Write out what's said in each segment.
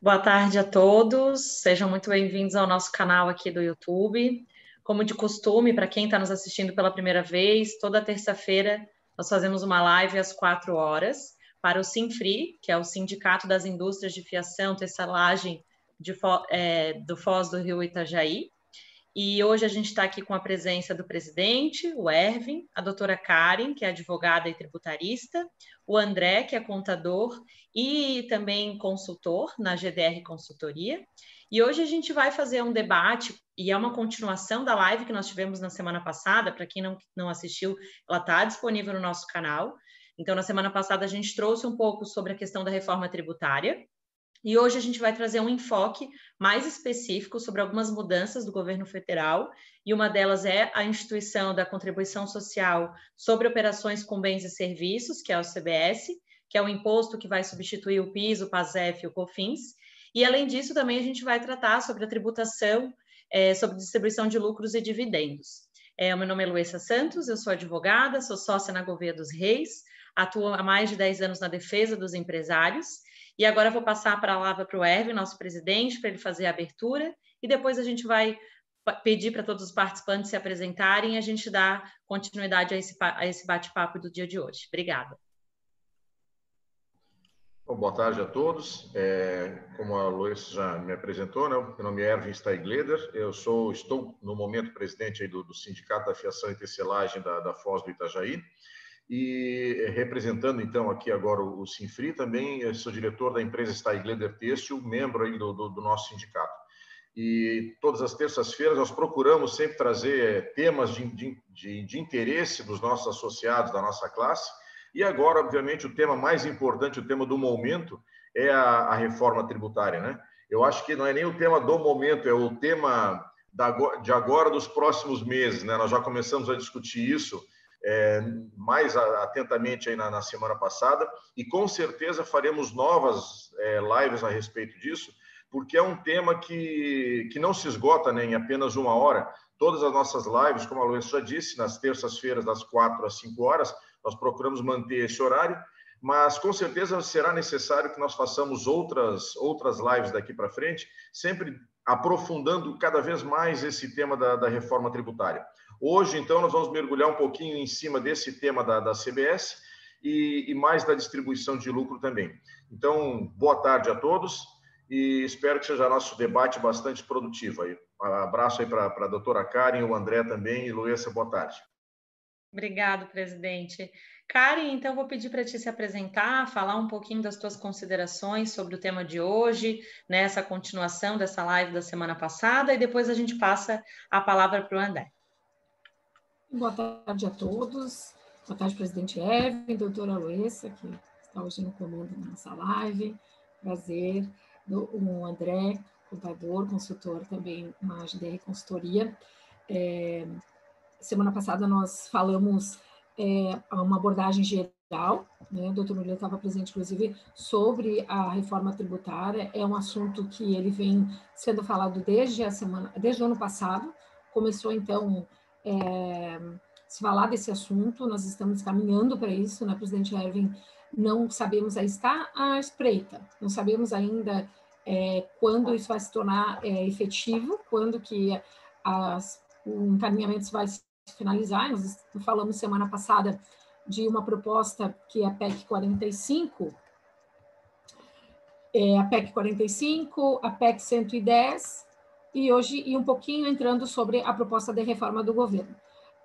Boa tarde a todos, sejam muito bem-vindos ao nosso canal aqui do YouTube. Como de costume, para quem está nos assistindo pela primeira vez, toda terça-feira nós fazemos uma live às quatro horas para o Sinfri, que é o Sindicato das Indústrias de Fiação, Tecelagem de, é, do Foz do Rio Itajaí. E hoje a gente está aqui com a presença do presidente, o Ervin, a doutora Karen, que é advogada e tributarista, o André, que é contador e também consultor na GDR Consultoria. E hoje a gente vai fazer um debate, e é uma continuação da live que nós tivemos na semana passada. Para quem não, não assistiu, ela está disponível no nosso canal. Então, na semana passada, a gente trouxe um pouco sobre a questão da reforma tributária. E hoje a gente vai trazer um enfoque mais específico sobre algumas mudanças do governo federal, e uma delas é a instituição da contribuição social sobre operações com bens e serviços, que é o CBS, que é o imposto que vai substituir o PIS, o PASEF e o COFINS. E além disso, também a gente vai tratar sobre a tributação, é, sobre distribuição de lucros e dividendos. É, meu nome é Luísa Santos, eu sou advogada, sou sócia na Gouveia dos Reis, atuo há mais de 10 anos na defesa dos empresários e agora eu vou passar a palavra para o Erwin, nosso presidente, para ele fazer a abertura, e depois a gente vai pedir para todos os participantes se apresentarem e a gente dá continuidade a esse, a esse bate-papo do dia de hoje. Obrigada. Bom, boa tarde a todos. É, como a Lois já me apresentou, né, meu nome é Erwin Steigleder, eu sou, estou no momento presidente do, do Sindicato da Fiação e Tecelagem da, da Foz do Itajaí e representando então aqui agora o Sinfri, também sou diretor da empresa Steigleder Têxtil, membro aí do, do, do nosso sindicato. E todas as terças-feiras nós procuramos sempre trazer eh, temas de, de, de, interesse dos nossos associados, da nossa classe. E agora, obviamente, o tema mais importante, o tema do momento, é a, a reforma tributária. Né? Eu acho que não é nem o tema do momento, é o tema da, de agora, dos próximos meses. Né? Nós já começamos a discutir isso é, mais atentamente aí na, na, semana passada e com certeza faremos novas é, lives a respeito disso, porque é um tema que, que não se esgota né, em apenas uma hora. Todas as nossas lives, como a Luísa já disse, nas terças-feiras, das quatro às cinco horas, nós procuramos manter esse horário, mas com certeza será necessário que nós façamos outras, outras lives daqui para frente, sempre aprofundando cada vez mais esse tema da, da reforma tributária. Hoje, então, nós vamos mergulhar um pouquinho em cima desse tema da, da CBS e, e, mais da distribuição de lucro também. Então, boa tarde a todos e espero que seja nosso debate bastante produtivo. Aí. Abraço aí para a doutora Karen, o André também e Luísa, boa tarde. Obrigado, presidente. Karen, então vou pedir para ti se apresentar, falar um pouquinho das tuas considerações sobre o tema de hoje, nessa né, continuação dessa live da semana passada, e depois a gente passa a palavra para o André. Boa tarde a todos. Boa tarde, presidente Evan, doutora Luessa, que está hoje no comando da nossa live. Prazer. O André, contador, consultor também na GDR Consultoria. É, semana passada nós falamos é, uma abordagem geral, né? o doutor Murilo estava presente, inclusive, sobre a reforma tributária. É um assunto que ele vem sendo falado desde a semana, desde o ano passado. Começou, então, é, se falar desse assunto, nós estamos caminhando para isso, né, presidente Erwin? Não sabemos, aí está à espreita, não sabemos ainda é, quando isso vai se tornar é, efetivo, quando que as, o encaminhamento vai se finalizar. Nós falamos semana passada de uma proposta que é a PEC 45, é, a PEC 45, a PEC 110 e hoje e um pouquinho entrando sobre a proposta de reforma do governo.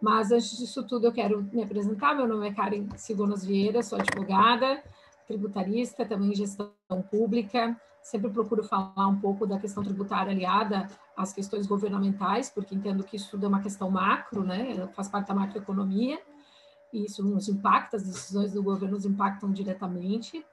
Mas antes disso tudo, eu quero me apresentar. Meu nome é Karen Sigonas Vieira, sou advogada, tributarista, também em gestão pública. Sempre procuro falar um pouco da questão tributária aliada às questões governamentais, porque entendo que isso tudo é uma questão macro, né? faz parte da macroeconomia, e isso nos impacta, as decisões do governo nos impactam diretamente.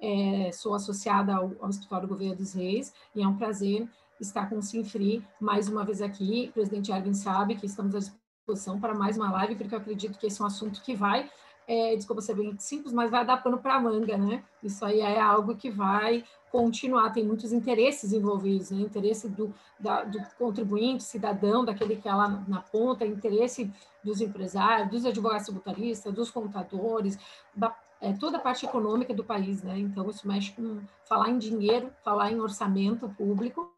É, sou associada ao, ao Escritório do Governo dos Reis, e é um prazer estar com o Sinfri mais uma vez aqui. O presidente Erwin sabe que estamos à disposição para mais uma live, porque eu acredito que esse é um assunto que vai, é, desculpa ser bem simples, mas vai dar pano para manga, né? Isso aí é algo que vai continuar, tem muitos interesses envolvidos, né? Interesse do, da, do contribuinte, cidadão, daquele que é lá na ponta, interesse dos empresários, dos advogados tributaristas, dos contadores, da é, toda a parte econômica do país, né? Então, isso mexe com falar em dinheiro, falar em orçamento público,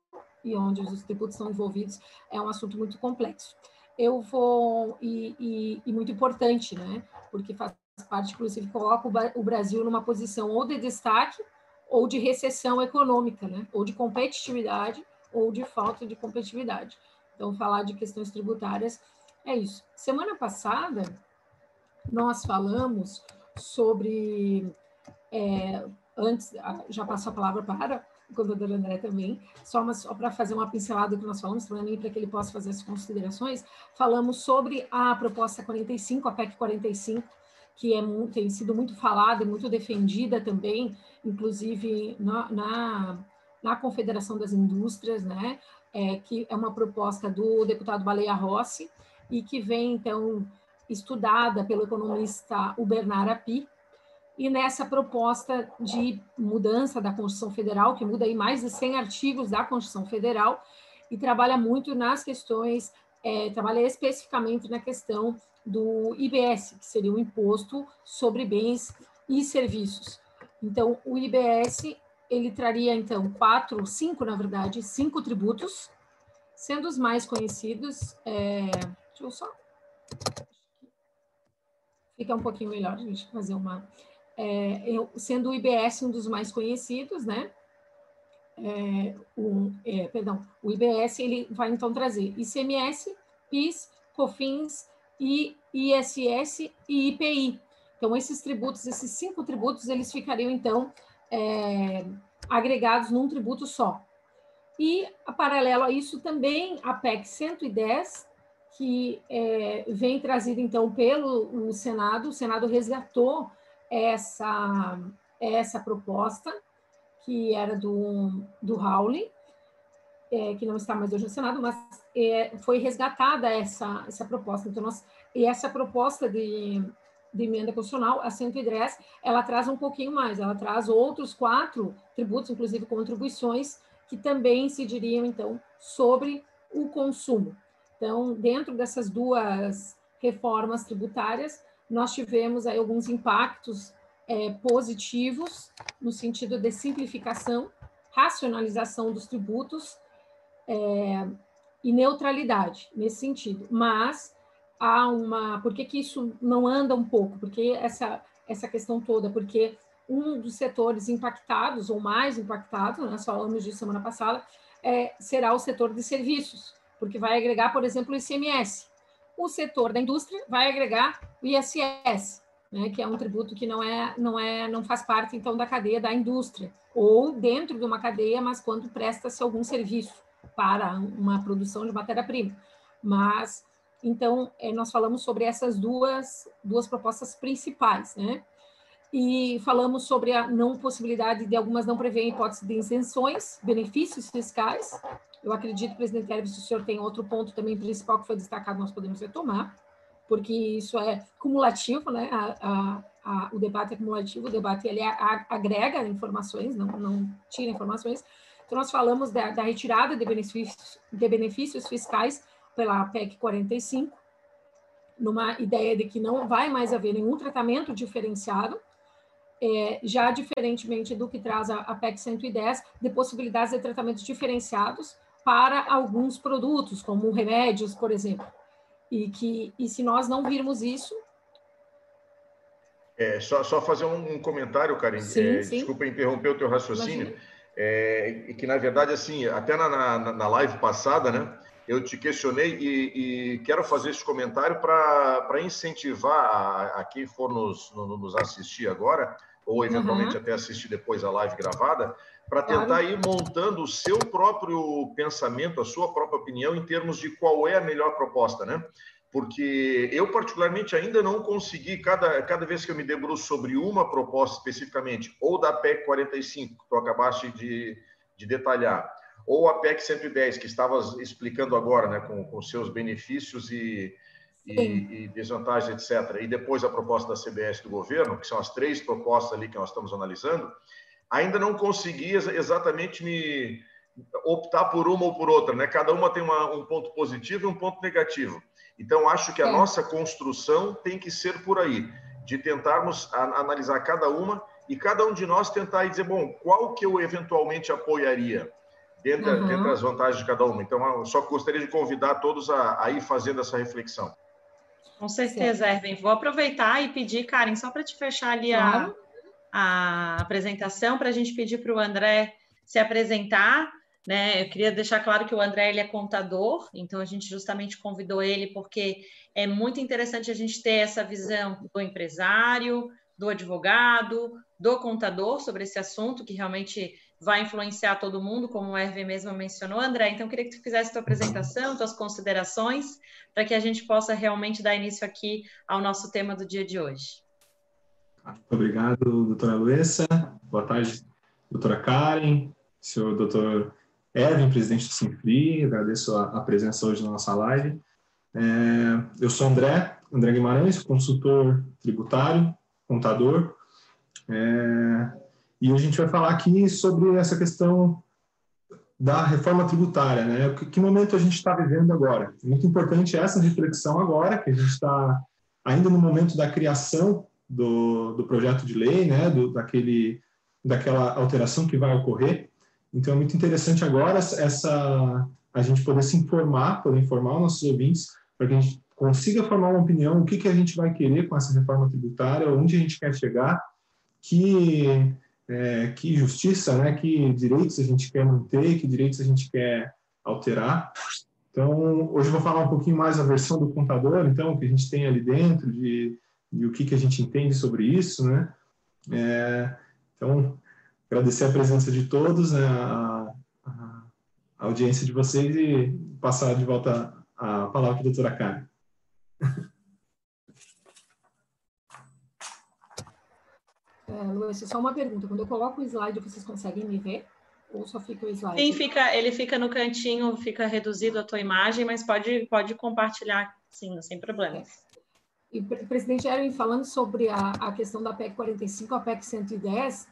e onde os tributos são envolvidos, é um assunto muito complexo. Eu vou, e, e, e muito importante, né? Porque faz parte, inclusive, coloca o Brasil numa posição ou de destaque ou de recessão econômica, né? Ou de competitividade ou de falta de competitividade. Então, falar de questões tributárias é isso. Semana passada, nós falamos sobre. É, antes, já passo a palavra para o contador André também, só, só para fazer uma pincelada do que nós falamos, também para que ele possa fazer as considerações, falamos sobre a proposta 45, a PEC 45, que é, tem sido muito falada e muito defendida também, inclusive na, na, na Confederação das Indústrias, né, é, que é uma proposta do deputado Baleia Rossi, e que vem, então, estudada pelo economista Bernard Api, e nessa proposta de mudança da Constituição Federal, que muda aí mais de 100 artigos da Constituição Federal, e trabalha muito nas questões, é, trabalha especificamente na questão do IBS, que seria o Imposto sobre Bens e Serviços. Então, o IBS, ele traria, então, quatro, cinco, na verdade, cinco tributos, sendo os mais conhecidos, é, deixa eu só fica um pouquinho melhor a gente fazer uma. É, eu, sendo o IBS um dos mais conhecidos, né? É, o, é, perdão, o IBS ele vai então trazer ICMS, PIS, COFINS, I, ISS e IPI. Então, esses tributos, esses cinco tributos, eles ficariam então é, agregados num tributo só. E, paralelo a isso, também a PEC 110, que é, vem trazida então pelo Senado. O Senado resgatou essa, essa proposta, que era do, do Howley, é, que não está mais hoje no Senado, mas é, foi resgatada essa, essa proposta. Então, nós, e essa proposta de, de emenda constitucional, a 110, ela traz um pouquinho mais, ela traz outros quatro tributos, inclusive contribuições, que também incidiriam, então, sobre o consumo. Então, dentro dessas duas reformas tributárias, nós tivemos aí alguns impactos é, positivos no sentido de simplificação, racionalização dos tributos é, e neutralidade nesse sentido. Mas há uma, por que, que isso não anda um pouco? Porque essa essa questão toda, porque um dos setores impactados ou mais impactados, nós falamos disso semana passada, é, será o setor de serviços porque vai agregar, por exemplo, o ICMS. O setor da indústria vai agregar o ISS, né, que é um tributo que não é, não é, não faz parte então da cadeia da indústria ou dentro de uma cadeia, mas quando presta-se algum serviço para uma produção de matéria-prima. Mas então é, nós falamos sobre essas duas duas propostas principais, né? E falamos sobre a não possibilidade de algumas não prevêem hipótese de isenções, benefícios fiscais, eu acredito, presidente Hermes, se o senhor tem outro ponto também principal que foi destacado, nós podemos retomar, porque isso é cumulativo, né? A, a, a, o debate é cumulativo, o debate ele agrega informações, não, não tira informações. Então, nós falamos da, da retirada de benefícios, de benefícios fiscais pela PEC 45, numa ideia de que não vai mais haver nenhum tratamento diferenciado, é, já diferentemente do que traz a, a PEC 110, de possibilidades de tratamentos diferenciados para alguns produtos, como remédios, por exemplo. E que e se nós não virmos isso. É, só, só fazer um, um comentário, Karim. Sim, é, sim. Desculpa interromper o teu raciocínio. É, que, na verdade, assim, até na, na, na live passada, né? eu te questionei e, e, quero fazer esse comentário para incentivar a, a, quem for nos, nos assistir agora, ou eventualmente uhum. até assistir depois a live gravada, para tentar claro. ir montando o seu próprio pensamento, a sua própria opinião em termos de qual é a melhor proposta, né? Porque eu, particularmente, ainda não consegui, cada, cada vez que eu me debruço sobre uma proposta especificamente, ou da PEC 45, que tu acabaste de, de detalhar, ou a PEC 110, que estavas explicando agora, né, com, com seus benefícios e, e, e, desvantagens, etc., e depois a proposta da CBS do governo, que são as três propostas ali que nós estamos analisando, ainda não consegui exatamente me optar por uma ou por outra, né? Cada uma tem uma, um ponto positivo e um ponto negativo. Então, acho que a é. nossa construção tem que ser por aí. de tentarmos analisar cada uma e cada um de nós tentar dizer, bom, qual que eu eventualmente apoiaria dentro, uhum. dentro das vantagens de cada uma. Então, eu só gostaria de convidar todos a, a ir fazendo essa reflexão. Com certeza, Erwin. Vou aproveitar e pedir, Karen, só para te fechar ali claro. a, a apresentação, para a gente pedir para o André se apresentar. Né? Eu queria deixar claro que o André ele é contador, então a gente justamente convidou ele porque é muito interessante a gente ter essa visão do empresário, do advogado, do contador sobre esse assunto que realmente vai influenciar todo mundo, como o Hervé mesmo mencionou. André, então queria que tu fizesse tua apresentação, tuas considerações, para que a gente possa realmente dar início aqui ao nosso tema do dia de hoje. Muito obrigado, doutora Luessa. Boa tarde, doutora Karen, senhor doutor Evan, presidente do Simpli. Agradeço a, a presença hoje na nossa live. É, eu sou André, André Guimarães, consultor tributário, contador. É, e a gente vai falar aqui sobre essa questão da reforma tributária, né? Que, que momento a gente está vivendo agora? Muito importante essa reflexão agora, que a gente está ainda no momento da criação do, do projeto de lei, né? Do, daquele, daquela alteração que vai ocorrer. Então é muito interessante agora essa a gente poder se informar, poder informar os nossos ouvintes para que a gente consiga formar uma opinião, o que, que a gente vai querer com essa reforma tributária, onde a gente quer chegar, que, é, que justiça, né, que direitos a gente quer manter, que direitos a gente quer alterar. Então, hoje eu vou falar um pouquinho mais da versão do contador, então, que a gente tem ali dentro, de, de o que, que a gente entende sobre isso, né? É, então, agradecer a presença de todos, né, a, a, a audiência de vocês e passar de volta a palavra para a doutora Karen. É, Luiz, só uma pergunta. Quando eu coloco o slide, vocês conseguem me ver? Ou só fica o slide? Sim, fica, ele fica no cantinho, fica reduzido a tua imagem, mas pode, pode compartilhar, sim, sem problemas. E, presidente Erwin, falando sobre a, a questão da PEC 45, a PEC 110,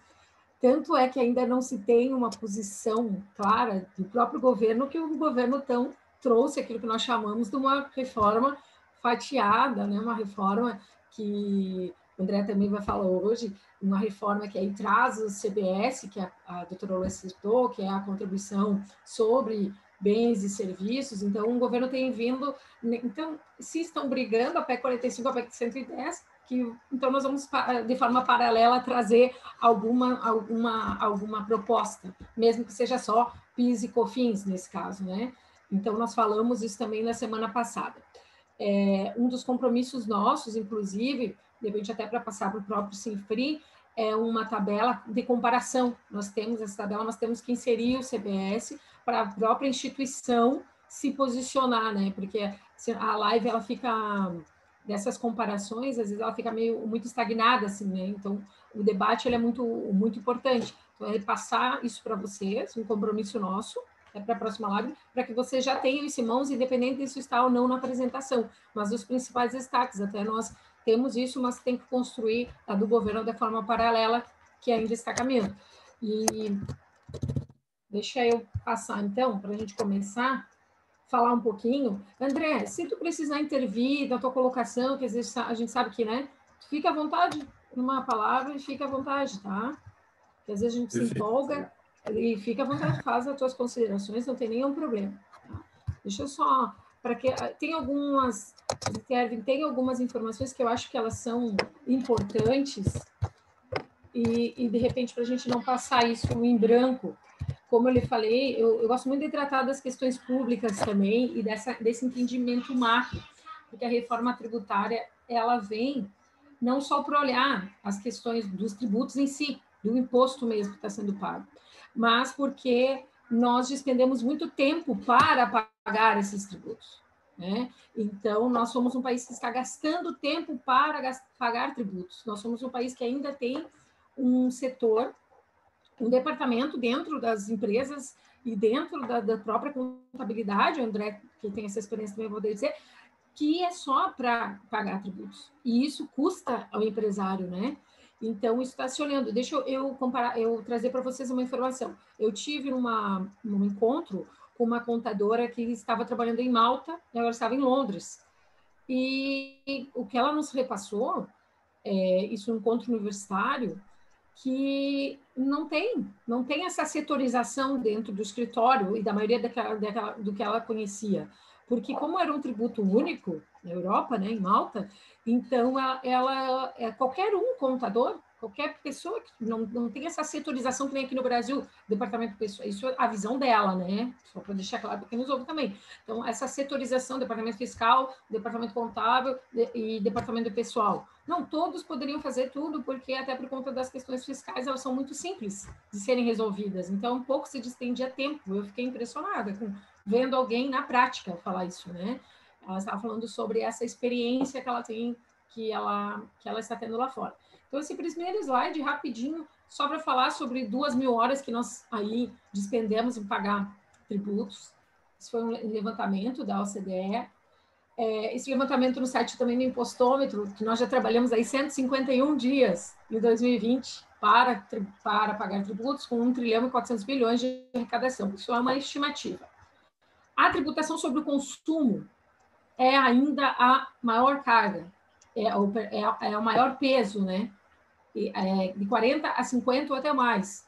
tanto é que ainda não se tem uma posição clara do próprio governo que o governo tão trouxe aquilo que nós chamamos de uma reforma fatiada, né? uma reforma que o André também vai falar hoje, uma reforma que aí traz o CBS, que a, a doutora Lula citou, que é a contribuição sobre bens e serviços. Então, o governo tem vindo. Né, então, se estão brigando a PEC 45, a PEC 110, que, então nós vamos, de forma paralela, trazer alguma, alguma, alguma proposta, mesmo que seja só PIS e COFINS, nesse caso, né? Então, nós falamos isso também na semana passada. É, um dos compromissos nossos, inclusive, de repente até para passar para o próprio Sinfri, é uma tabela de comparação. Nós temos essa tabela, nós temos que inserir o CBS para a própria instituição se posicionar, né? Porque a live ela fica dessas comparações, às vezes ela fica meio muito estagnada assim, né? Então, o debate ele é muito muito importante. Então, é passar isso para vocês, um compromisso nosso, é para a próxima live, para que você já tenha isso em mãos, independente disso estar ou não na apresentação, mas os principais destaques, até nós temos isso, mas tem que construir a do governo de forma paralela, que ainda está caminhando. E deixa eu passar, então, para a gente começar, falar um pouquinho. André, se tu precisar intervir da tua colocação, que às vezes a gente sabe que, né, fica à vontade numa palavra e fica à vontade, tá? Que às vezes a gente Perfeito. se empolga e fica à vontade, faz as tuas considerações, não tem nenhum problema. Tá? Deixa eu só, para que tem algumas, Kevin, tem algumas informações que eu acho que elas são importantes e, e de repente para a gente não passar isso em branco. Como eu lhe falei, eu, eu gosto muito de tratar das questões públicas também e dessa, desse entendimento macro, porque a reforma tributária ela vem não só para olhar as questões dos tributos em si, do imposto mesmo que está sendo pago, mas porque nós despendemos muito tempo para pagar esses tributos. Né? Então, nós somos um país que está gastando tempo para pagar tributos. Nós somos um país que ainda tem um setor, um departamento dentro das empresas e dentro da, da própria contabilidade, o André, que tem essa experiência também, vou dizer, que é só para pagar tributos. E isso custa ao empresário, né? Então, isso está se olhando. Deixa eu, comparar, eu trazer para vocês uma informação. Eu tive numa, num encontro com uma contadora que estava trabalhando em Malta ela estava em Londres. E o que ela nos repassou é, isso é um encontro universitário, que não tem, não tem essa setorização dentro do escritório e da maioria daquela, daquela, do que ela conhecia. Porque como era um tributo único na Europa, né, em Malta, então ela, ela é qualquer um contador Qualquer pessoa que não, não tem essa setorização que nem aqui no Brasil, departamento pessoal, isso é a visão dela, né? Só para deixar claro para quem nos ouve também. Então, essa setorização, departamento fiscal, departamento contábil e departamento pessoal. Não, todos poderiam fazer tudo, porque até por conta das questões fiscais, elas são muito simples de serem resolvidas. Então, um pouco se distendia tempo. Eu fiquei impressionada com vendo alguém na prática falar isso, né? Ela estava falando sobre essa experiência que ela tem, que ela, que ela está tendo lá fora. Então, esse primeiro slide, rapidinho, só para falar sobre duas mil horas que nós aí despendemos em pagar tributos. Isso foi um levantamento da OCDE. É, esse levantamento no site também do Impostômetro, que nós já trabalhamos aí 151 dias em 2020 para, para pagar tributos, com 1 trilhão e 400 bilhões de arrecadação. Isso é uma estimativa. A tributação sobre o consumo é ainda a maior carga, é, é, é o maior peso, né? É, de 40 a 50 ou até mais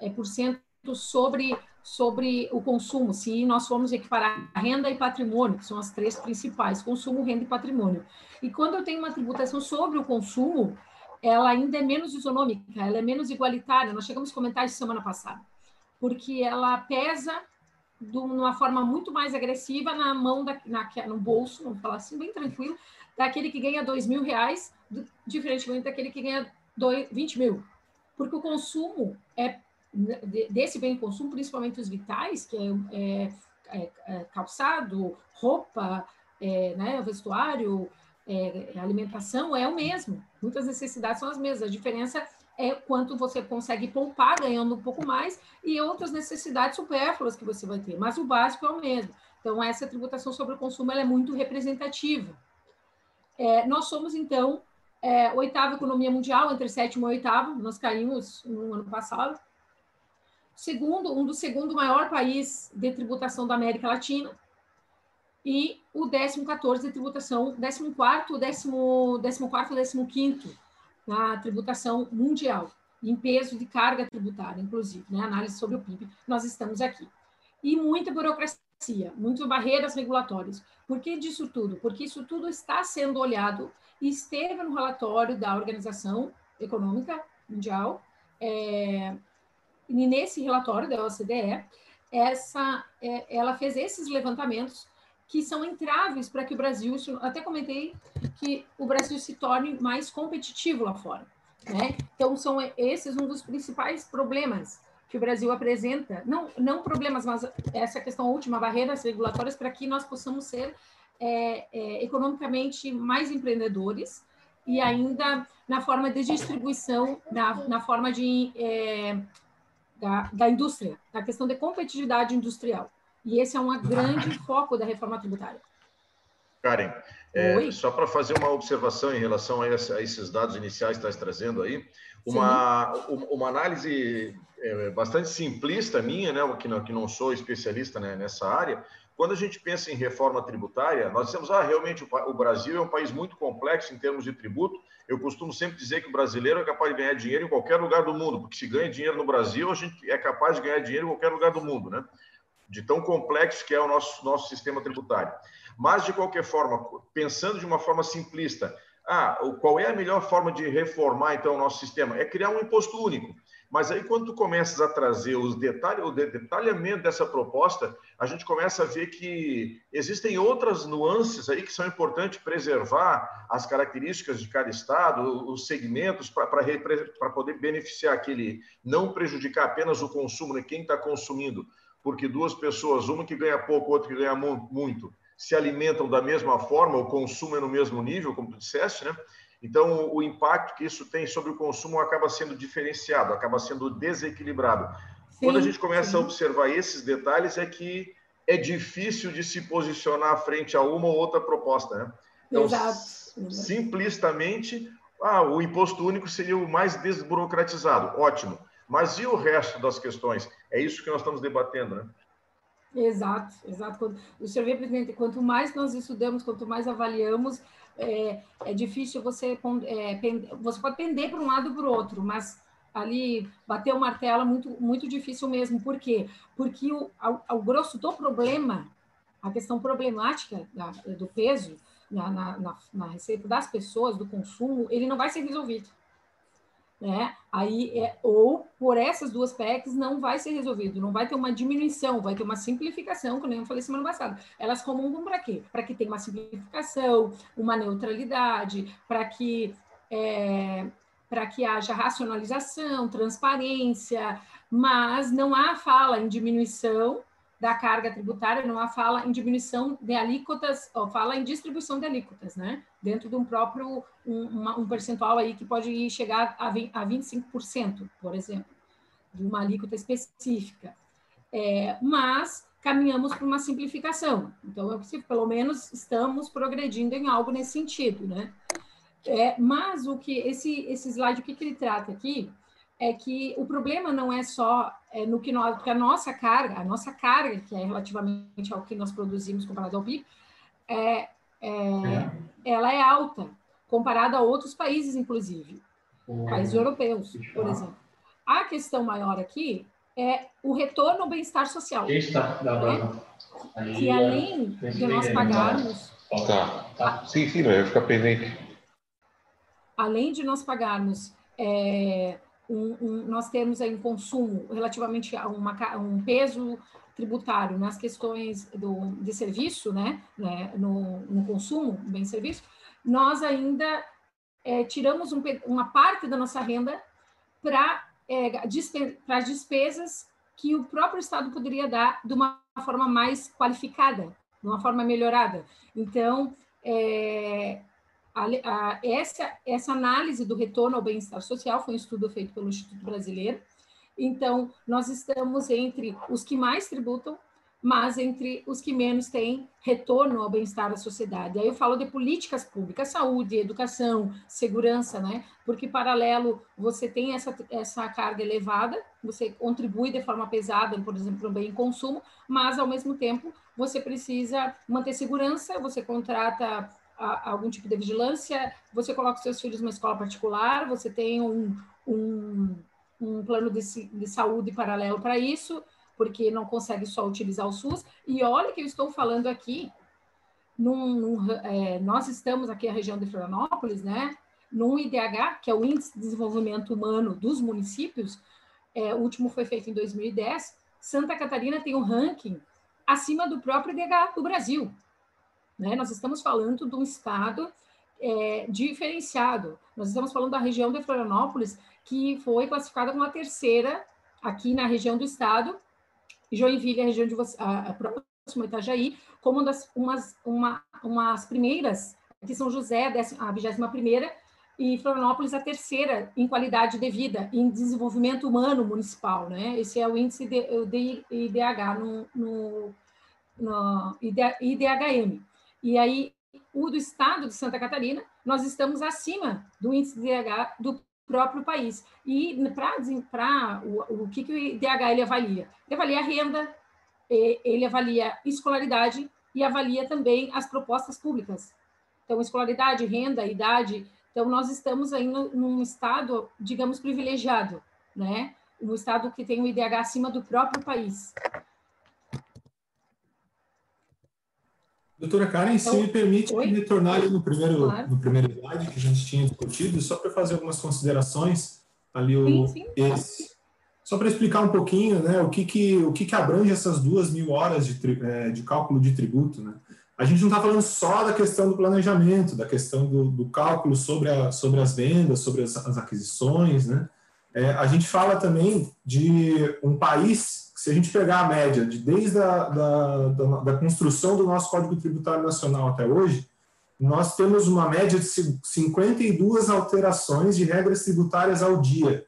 é, por cento sobre, sobre o consumo, se nós formos equiparar renda e patrimônio, que são as três principais, consumo, renda e patrimônio. E quando eu tenho uma tributação sobre o consumo, ela ainda é menos isonômica, ela é menos igualitária. Nós chegamos a comentar isso semana passada, porque ela pesa de uma forma muito mais agressiva na mão, da, na, no bolso, vamos falar assim, bem tranquilo, daquele que ganha dois mil reais, diferentemente daquele que ganha 20 mil. Porque o consumo é desse bem consumo, principalmente os vitais, que é, é, é, é calçado, roupa, é, né, vestuário, é, alimentação, é o mesmo. Muitas necessidades são as mesmas. A diferença é quanto você consegue poupar ganhando um pouco mais e outras necessidades supérfluas que você vai ter, mas o básico é o mesmo. Então, essa tributação sobre o consumo é muito representativa. É, nós somos, então, é, oitava economia mundial, entre sétimo e oitavo, nós caímos no ano passado. Segundo, um dos segundo maior país de tributação da América Latina. E o décimo 14 de tributação, décimo quarto, décimo, décimo quarto, décimo quinto na tributação mundial, em peso de carga tributária, inclusive, né? Análise sobre o PIB, nós estamos aqui. E muita burocracia, muitas barreiras regulatórias. Por que disso tudo? Porque isso tudo está sendo olhado e esteve no relatório da Organização Econômica Mundial, é, e nesse relatório da OCDE, essa, é, ela fez esses levantamentos que são entraves para que o Brasil, até comentei que o Brasil se torne mais competitivo lá fora. Né? Então, são esses um dos principais problemas que o Brasil apresenta, não, não problemas, mas essa questão última, barreiras regulatórias, para que nós possamos ser é, é, economicamente mais empreendedores e ainda na forma de distribuição, na, na forma de, é, da, da indústria, na questão de competitividade industrial. E esse é um grande foco da reforma tributária. Karen, é, só para fazer uma observação em relação a, essa, a esses dados iniciais que está trazendo aí, uma, uma análise é, bastante simplista minha, né, que não, que não sou especialista né, nessa área, quando a gente pensa em reforma tributária, nós dizemos, ah, realmente o Brasil é um país muito complexo em termos de tributo. Eu costumo sempre dizer que o brasileiro é capaz de ganhar dinheiro em qualquer lugar do mundo, porque se ganha dinheiro no Brasil, a gente é capaz de ganhar dinheiro em qualquer lugar do mundo, né? De tão complexo que é o nosso, nosso sistema tributário. Mas, de qualquer forma, pensando de uma forma simplista, ah, qual é a melhor forma de reformar, então, o nosso sistema? É criar um imposto único. Mas aí, quando tu começas a trazer os detalhes, o detalhamento dessa proposta, a gente começa a ver que existem outras nuances aí que são importantes preservar as características de cada estado, os segmentos, para poder beneficiar aquele, não prejudicar apenas o consumo, né, quem está consumindo, porque duas pessoas, uma que ganha pouco, outra que ganha muito, se alimentam da mesma forma, o consumo é no mesmo nível, como tu disseste, né? Então, o impacto que isso tem sobre o consumo acaba sendo diferenciado, acaba sendo desequilibrado. Sim, Quando a gente começa sim. a observar esses detalhes, é que é difícil de se posicionar frente a uma ou outra proposta. Né? Então, Exato. simplistamente, ah, o imposto único seria o mais desburocratizado. Ótimo. Mas e o resto das questões? É isso que nós estamos debatendo, né? Exato, exato. O senhor vê, presidente, quanto mais nós estudamos, quanto mais avaliamos, é, é difícil você é, você pode pender para um lado para o outro, mas ali bater o martelo é muito muito difícil mesmo. Por quê? Porque o, ao grosso do problema, a questão problemática da, do peso na, na, na, na receita das pessoas, do consumo, ele não vai ser resolvido né? Aí, é, ou por essas duas PECs não vai ser resolvido, não vai ter uma diminuição, vai ter uma simplificação, como eu falei semana passada. Elas comungam para quê? Para que tenha uma simplificação, uma neutralidade, para que é, para que haja racionalização, transparência, mas não há fala em diminuição da carga tributária, não há fala em diminuição de alíquotas, ou fala em distribuição de alíquotas, né? Dentro de um próprio, um, uma, um percentual aí que pode chegar a, 20, a 25%, por exemplo, de uma alíquota específica. É, mas caminhamos para uma simplificação. Então, eu, pelo menos estamos progredindo em algo nesse sentido, né? É, mas o que esse, esse slide, o que, que ele trata aqui é que o problema não é só é, no que nós, porque a nossa carga, a nossa carga, que é relativamente ao que nós produzimos comparado ao PIB, é, é, é. ela é alta, comparada a outros países, inclusive, países europeus, por exemplo. A questão maior aqui é o retorno ao bem-estar social. Está, né? Que além de nós pagarmos... Tá, tá. Sim, sim, vai ficar pendente. Além de nós pagarmos é, um, um, nós temos aí um consumo relativamente a uma, um peso tributário nas questões do, de serviço, né, né no, no consumo, bem serviço, nós ainda é, tiramos um, uma parte da nossa renda para é, dispe, as despesas que o próprio Estado poderia dar de uma forma mais qualificada, de uma forma melhorada. Então, é, a, a, essa, essa análise do retorno ao bem-estar social foi um estudo feito pelo Instituto Brasileiro. Então, nós estamos entre os que mais tributam, mas entre os que menos têm retorno ao bem-estar da sociedade. Aí eu falo de políticas públicas, saúde, educação, segurança, né? Porque paralelo você tem essa, essa carga elevada, você contribui de forma pesada, por exemplo, no bem consumo, mas ao mesmo tempo você precisa manter segurança, você contrata algum tipo de vigilância, você coloca os seus filhos numa escola particular, você tem um, um, um plano de, de saúde paralelo para isso, porque não consegue só utilizar o SUS. E olha que eu estou falando aqui, num, num, é, nós estamos aqui na região de Florianópolis, né? Num IDH, que é o Índice de Desenvolvimento Humano dos Municípios, é, o último foi feito em 2010. Santa Catarina tem um ranking acima do próprio IDH do Brasil. Né? Nós estamos falando de um estado é, diferenciado. Nós estamos falando da região de Florianópolis, que foi classificada como a terceira aqui na região do estado, Joinville, a região de a, a próxima Itajaí, como das umas, uma, umas primeiras, aqui São José, a 21 primeira, e Florianópolis a terceira em qualidade de vida, em desenvolvimento humano municipal, né? Esse é o índice de, de IDH no, no, no IDHM. E aí, o do estado de Santa Catarina, nós estamos acima do índice de DH do próprio país. E para o, o que, que o IDH ele avalia? Ele avalia a renda, ele avalia escolaridade e avalia também as propostas públicas. Então, escolaridade, renda, idade. Então, nós estamos aí num estado, digamos, privilegiado, né? Um estado que tem o IDH acima do próprio país. Doutora Karen, então, se me permite oi? retornar ali no primeiro, claro. no primeiro slide que a gente tinha discutido, só para fazer algumas considerações ali o sim, sim. esse, só para explicar um pouquinho, né, o que que o que que abrange essas duas mil horas de, é, de cálculo de tributo, né? A gente não está falando só da questão do planejamento, da questão do, do cálculo sobre, a, sobre as vendas, sobre as, as aquisições, né? É, a gente fala também de um país se a gente pegar a média de desde a da, da, da, construção do nosso Código Tributário Nacional até hoje, nós temos uma média de 52 alterações de regras tributárias ao dia.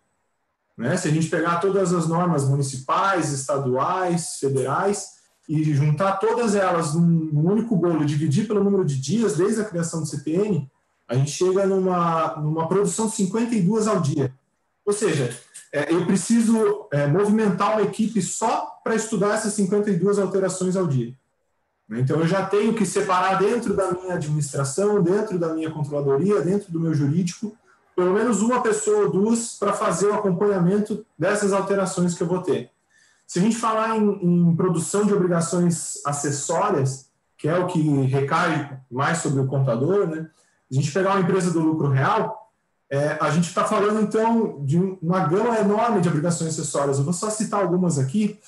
Né? Se a gente pegar todas as normas municipais, estaduais, federais, e juntar todas elas num único bolo, dividir pelo número de dias desde a criação do CPN, a gente chega numa, numa produção de 52 ao dia. Ou seja, é, eu preciso é, movimentar uma equipe só para estudar essas 52 alterações ao dia. Então, eu já tenho que separar dentro da minha administração, dentro da minha controladoria, dentro do meu jurídico, pelo menos uma pessoa ou duas para fazer o acompanhamento dessas alterações que eu vou ter. Se a gente falar em, em, produção de obrigações acessórias, que é o que recai mais sobre o contador, né? a gente pegar uma empresa do lucro real, é, a gente está falando então de uma gama enorme de obrigações acessórias. Eu vou só citar algumas aqui.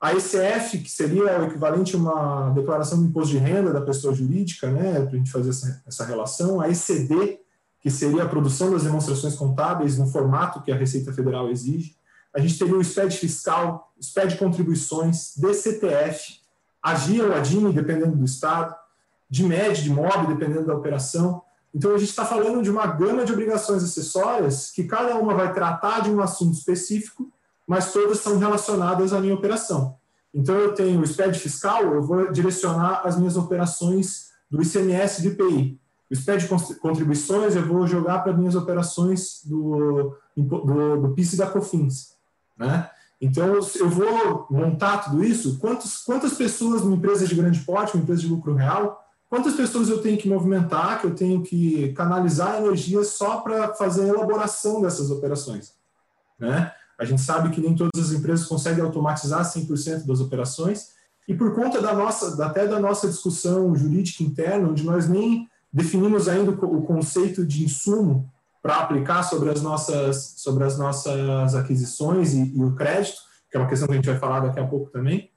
A ECF, que seria o equivalente a uma declaração de imposto de renda da pessoa jurídica, né, para a gente fazer essa, essa relação. A ECD, que seria a produção das demonstrações contábeis no formato que a Receita Federal exige. A gente teria o SPED fiscal, SPED contribuições, DCTF, AGIA ou ADIME, dependendo do estado, DIMED, DIMOB, dependendo da operação. Então, a gente está falando de uma gama de obrigações acessórias que cada uma vai tratar de um assunto específico mas todas são relacionadas à minha operação. Então, eu tenho o SPED fiscal, eu vou direcionar as minhas operações do ICMS do IPI. O SPED contribuições, eu vou jogar para minhas operações do, do, do PIS e da COFINS. Né? Então, eu vou montar tudo isso. Quantos, quantas pessoas numa empresa de grande porte, uma empresa de lucro real, quantas pessoas eu tenho que movimentar, que eu tenho que canalizar energia só para fazer a elaboração dessas operações? Né? A gente sabe que nem todas as empresas conseguem automatizar 100% das operações, e por conta da nossa, até da nossa discussão jurídica interna, onde nós nem definimos ainda o conceito de insumo para aplicar sobre as nossas, sobre as nossas aquisições e, e, o crédito, que é uma questão que a gente vai falar daqui a pouco também,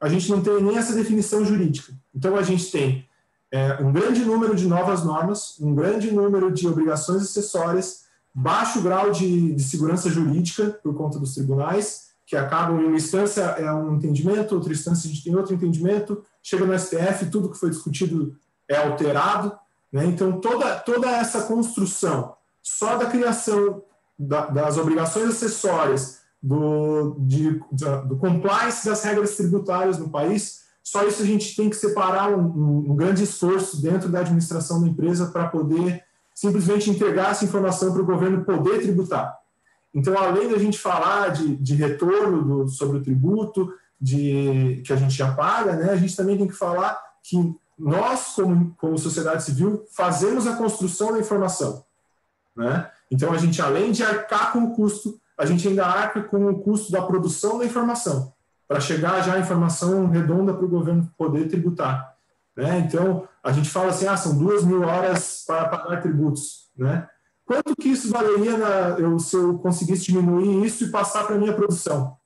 a gente não tem nem essa definição jurídica. Então, a gente tem é, um grande número de novas normas, um grande número de obrigações acessórias, baixo grau de, de, segurança jurídica por conta dos tribunais, que acabam em uma instância é um entendimento, outra instância tem outro entendimento, chega no STF, tudo que foi discutido é alterado. Né? Então, toda, toda essa construção só da criação da, das obrigações acessórias, do, de, do compliance das regras tributárias no país, só isso a gente tem que separar um, um, um grande esforço dentro da administração da empresa para poder simplesmente entregar essa informação para o governo poder tributar. Então, além da gente falar de, de retorno do, sobre o tributo, de, que a gente já paga, né, a gente também tem que falar que nós, como, como sociedade civil, fazemos a construção da informação. Né? Então, a gente, além de arcar com o custo, a gente ainda arca com o custo da produção da informação, para chegar já a informação redonda para o governo poder tributar. Né? Então, a gente fala assim, ah, são duas mil horas para pagar tributos. Né? Quanto que isso valeria na, eu, se eu conseguisse diminuir isso e passar para a minha produção?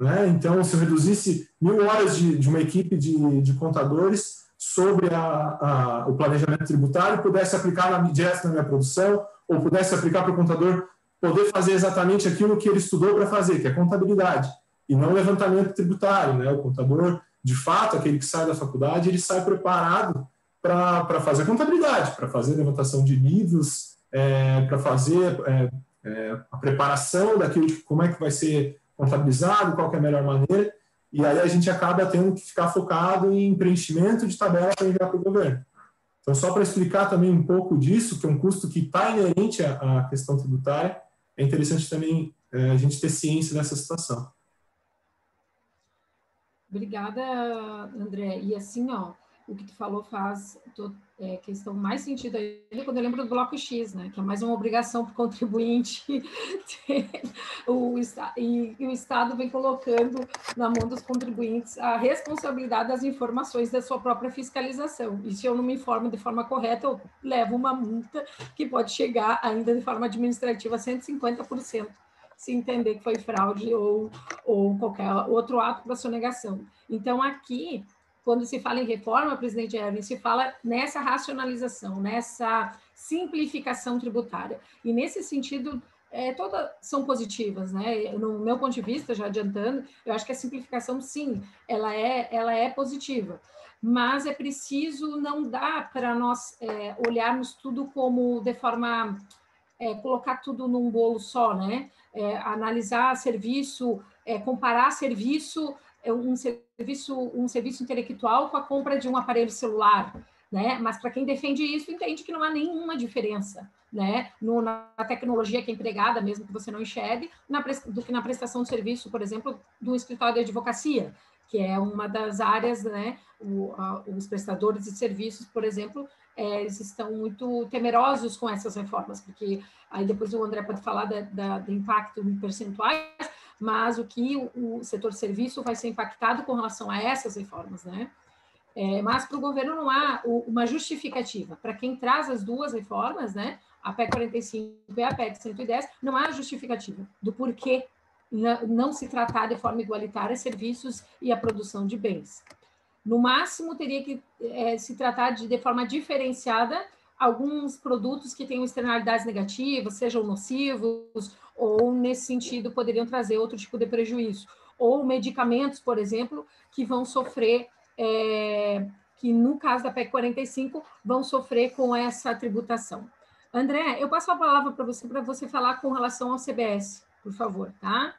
Né? Então, se eu reduzisse mil horas de, de uma equipe de, de contadores sobre a, a, o planejamento tributário, pudesse aplicar na, direto na minha produção, ou pudesse aplicar para o contador poder fazer exatamente aquilo que ele estudou para fazer, que é contabilidade, e não levantamento tributário. Né? O contador de fato, aquele que sai da faculdade, ele sai preparado para fazer contabilidade, para fazer levantação de livros, é, para fazer é, é, a preparação daquilo, como é que vai ser contabilizado, qual é a melhor maneira, e aí a gente acaba tendo que ficar focado em preenchimento de tabela para enviar para o governo. Então, só para explicar também um pouco disso, que é um custo que está inerente à, à questão tributária, é interessante também é, a gente ter ciência dessa situação. Obrigada, André. E assim, ó, o que tu falou faz tô, é, questão mais sentido ainda quando eu lembro do bloco X, né? Que é mais uma obrigação para o contribuinte o, e, e, o Estado vem colocando na mão dos contribuintes a responsabilidade das informações da sua própria fiscalização. E se eu não me informo de forma correta, eu levo uma multa que pode chegar ainda de forma administrativa a 150% se entender que foi fraude ou, ou qualquer outro ato para sonegação. Então, aqui, quando se fala em reforma, presidente Erwin, se fala nessa racionalização, nessa simplificação tributária. E nesse sentido, é, todas são positivas, né? No meu ponto de vista, já adiantando, eu acho que a simplificação, sim, ela é, ela é positiva. Mas é preciso não dar para nós é, olharmos tudo como de forma é, colocar tudo num bolo só, né? É, analisar serviço, é, comparar serviço, é, um serviço, um serviço intelectual com a compra de um aparelho celular, né? Mas para quem defende isso, entende que não há nenhuma diferença, né? No, na tecnologia que é empregada, mesmo que você não enxergue, na, do que na prestação de serviço, por exemplo, do escritório de advocacia. que é uma das áreas, né? O, a, os prestadores de serviços, por exemplo, é, eles estão muito temerosos com essas reformas, porque aí depois o André pode falar da, da, do impacto em percentuais, mas o que o, o setor serviço vai ser impactado com relação a essas reformas, né? É, mas para o governo não há uma justificativa. Para quem traz as duas reformas, né, a PEC 45 e a PEC 110, não há justificativa do porquê não se tratar de forma igualitária serviços e a produção de bens. No máximo, teria que é, se tratar de, de forma diferenciada alguns produtos que tenham externalidades negativas, sejam nocivos, ou nesse sentido poderiam trazer outro tipo de prejuízo. Ou medicamentos, por exemplo, que vão sofrer, é, que no caso da PEC 45, vão sofrer com essa tributação. André, eu passo a palavra para você, para você falar com relação ao CBS, por favor, tá?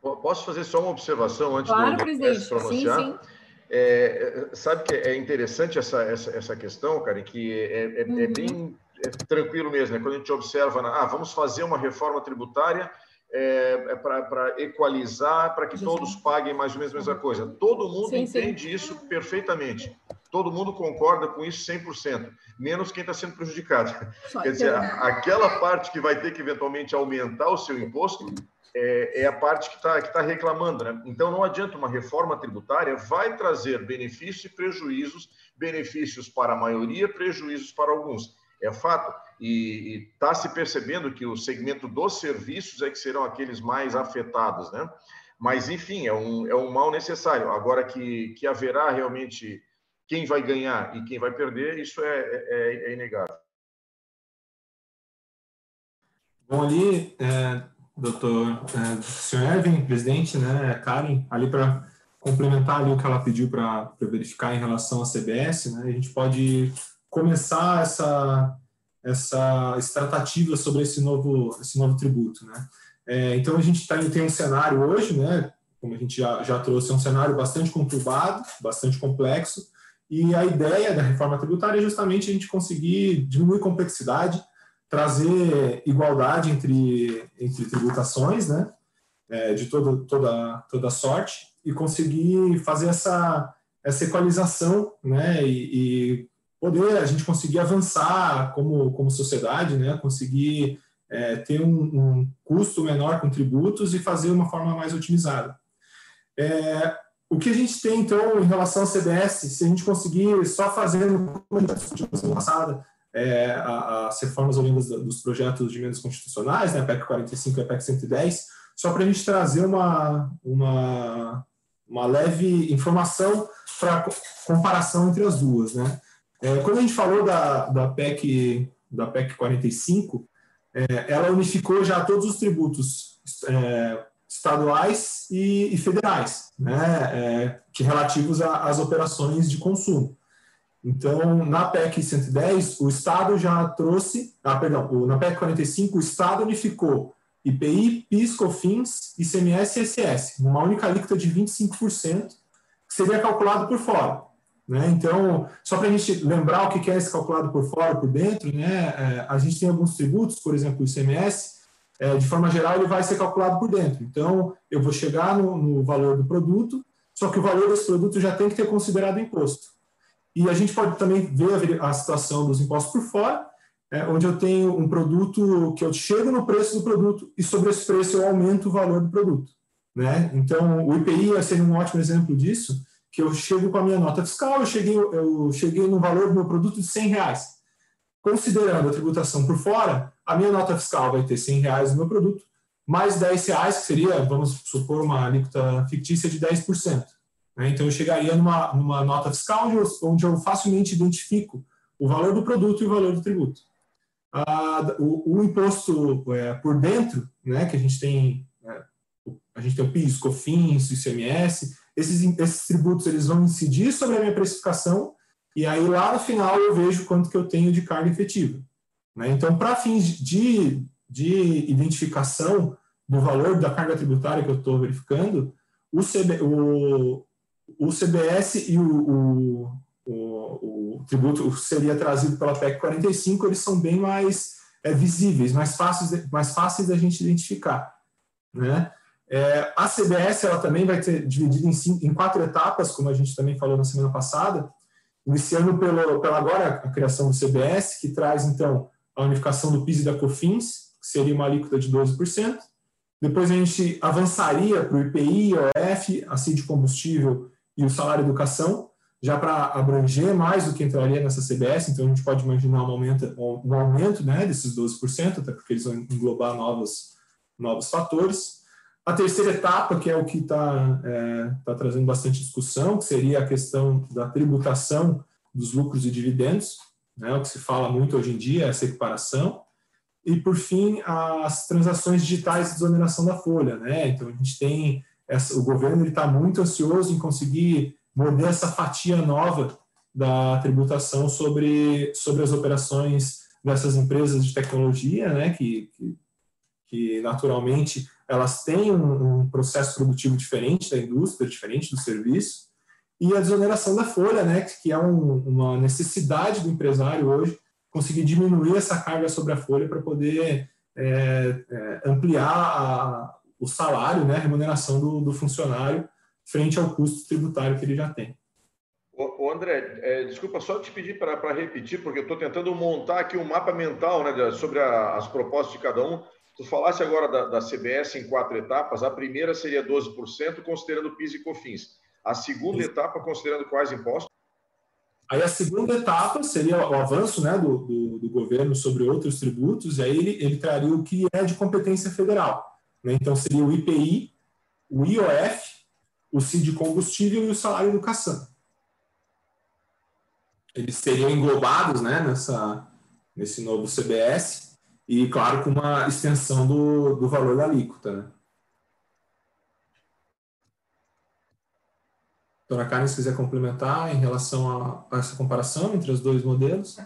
Posso fazer só uma observação antes claro, do presidente. pronunciar? Sim, sim. É, sabe que é interessante essa, essa, essa questão, cara, que é, é, é uhum. é bem tranquilo mesmo, né? Quando a gente observa, ah, vamos fazer uma reforma tributária é, é para equalizar, para que todos paguem mais ou menos a mesma coisa. Todo mundo sim, entende sim. isso perfeitamente. Todo mundo concorda com isso 100%, menos quem está sendo prejudicado. Quer dizer, aquela parte que vai ter que eventualmente aumentar o seu imposto é, é a parte que está tá reclamando. Né? Então, não adianta uma reforma tributária, vai trazer benefícios e prejuízos, benefícios para a maioria, prejuízos para alguns. É fato. E está se percebendo que o segmento dos serviços é que serão aqueles mais afetados. Né? Mas, enfim, é um, é um mal necessário. Agora que, que haverá realmente quem vai ganhar e quem vai perder, isso é, é, é inegável. Bom, ali, é, doutor é, senhor Erwin, presidente, né, Karen, ali para complementar ali o que ela pediu para verificar em relação à CBS, né, a gente pode começar essa essa tratativa sobre esse novo esse novo tributo, né? É, então a gente tá, tem um cenário hoje, né? Como a gente já, já trouxe, é um cenário bastante conturbado, bastante complexo, e a ideia da reforma tributária é justamente a gente conseguir diminuir complexidade, trazer igualdade entre, entre tributações, né, é, de todo, toda, toda sorte, e conseguir fazer essa, essa equalização, né, e, e poder a gente conseguir avançar como, como sociedade, né, conseguir é, ter um, um, custo menor com tributos e fazer uma forma mais otimizada. É, o que a gente tem, então, em relação ao CDS, se a gente conseguir só fazendo, como a gente na semana passada, é, as reformas oriundas dos projetos de emendas constitucionais, né, a PEC 45 e a PEC 110, só para a gente trazer uma, uma, uma leve informação para comparação entre as duas. Né? É, quando a gente falou da, da, PEC, da PEC 45, é, ela unificou já todos os tributos é, estaduais e, e federais, né, é, que relativos às operações de consumo. Então, na PEC 110, o Estado já trouxe, ah, perdão, na PEC 45, o Estado unificou IPI, PIS, COFINS, ICMS e ISS, numa única alíquota de 25%, que seria calculado por fora. Né? Então, só para a gente lembrar o que é esse calculado por fora, por dentro, né? É, a gente tem alguns tributos, por exemplo, o ICMS, é, de forma geral, ele vai ser calculado por dentro. Então, eu vou chegar no, no valor do produto, só que o valor desse produto já tem que ter considerado imposto. E a gente pode também ver a, situação dos impostos por fora, é, onde eu tenho um produto que eu chego no preço do produto e sobre esse preço eu aumento o valor do produto. Né? Então, o IPI seria um ótimo exemplo disso, que eu chego com a minha nota fiscal, eu cheguei, eu cheguei no valor do meu produto de 100 reais. Considerando a tributação por fora, a minha nota fiscal vai ter 100 reais no meu produto, mais 10 reais, que seria, vamos supor, uma alíquota fictícia de 10%. Né? Então, eu chegaria numa, numa nota fiscal onde eu, onde eu, facilmente identifico o valor do produto e o valor do tributo. Ah, o, o, imposto é, por dentro, né, que a gente tem, é, a gente tem o PIS, COFINS, ICMS, esses, esses tributos eles vão incidir sobre a minha precificação e aí lá no final eu vejo quanto que eu tenho de carga efetiva. Né? Então, para fins de, de identificação do valor da carga tributária que eu estou verificando, o, CB, o, o CBS e o, o, o, o, tributo seria trazido pela PEC 45, eles são bem mais é, visíveis, mais fáceis, mais fáceis da gente identificar. Né? É, a CBS ela também vai ser dividida em, cinco, em, quatro etapas, como a gente também falou na semana passada, iniciando pelo, pela agora a criação do CBS, que traz então a unificação do PIS e da COFINS, que seria uma alíquota de 12%. Depois a gente avançaria para o IPI, OF, a CID combustível e o salário educação, já para abranger mais do que entraria nessa CBS, então a gente pode imaginar um aumento, um aumento né, desses 12%, até porque eles vão englobar novos, novos fatores. A terceira etapa, que é o que está é, tá trazendo bastante discussão, que seria a questão da tributação dos lucros e dividendos, né, o que se fala muito hoje em dia, essa equiparação. E, por fim, as transações digitais de desoneração da folha. Né? Então, a gente tem, essa, o governo está muito ansioso em conseguir morder essa fatia nova da tributação sobre, sobre as operações dessas empresas de tecnologia, né, que, que, que naturalmente elas têm um, um, processo produtivo diferente da indústria, diferente do serviço, e a desoneração da folha, né, que é um, uma necessidade do empresário hoje conseguir diminuir essa carga sobre a folha para poder é, é, ampliar a, o salário, né, a remuneração do, do, funcionário frente ao custo tributário que ele já tem. O, André, é, desculpa só te pedir para repetir, porque eu estou tentando montar aqui um mapa mental né, sobre a, as propostas de cada um. Tu falasse agora da, da, CBS em quatro etapas. A primeira seria 12%, considerando PIS e COFINS. A segunda Isso. etapa, considerando quais impostos? Aí a segunda etapa seria o avanço né, do, do, do, governo sobre outros tributos, e aí ele, ele traria o que é de competência federal. Né? Então seria o IPI, o IOF, o CID combustível e o salário educação. Eles seriam englobados né, nessa, nesse novo CBS e, claro, com uma extensão do, do valor da alíquota. Né? Dona Karen, se quiser complementar em relação a, a essa comparação entre os dois modelos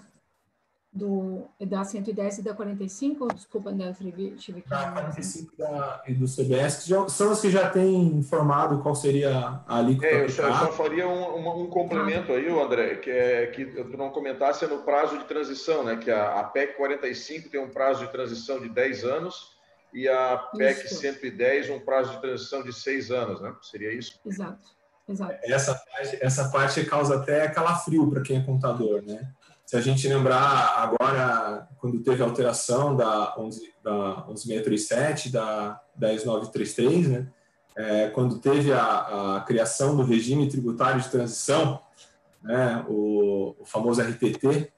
do, da 110 e da 45, desculpa, André, tive que... Da 45 da, e do CBS, que já, são os que já têm informado qual seria a alíquota é, eu só, eu só faria um, um, complemento aí, André, que é que tu não comentasse é no prazo de transição, né, que a, a PEC 45 tem um prazo de transição de 10 anos e a PEC isso. 110 um prazo de transição de 6 anos, né? Seria isso? Exato. Exato. Essa parte, essa parte causa até calafrio para quem é contador, né? Se a gente lembrar agora, quando teve a alteração da, 11, da 11637, da 10933, né? É, quando teve a, a, criação do regime tributário de transição, né, o, o, famoso RTT,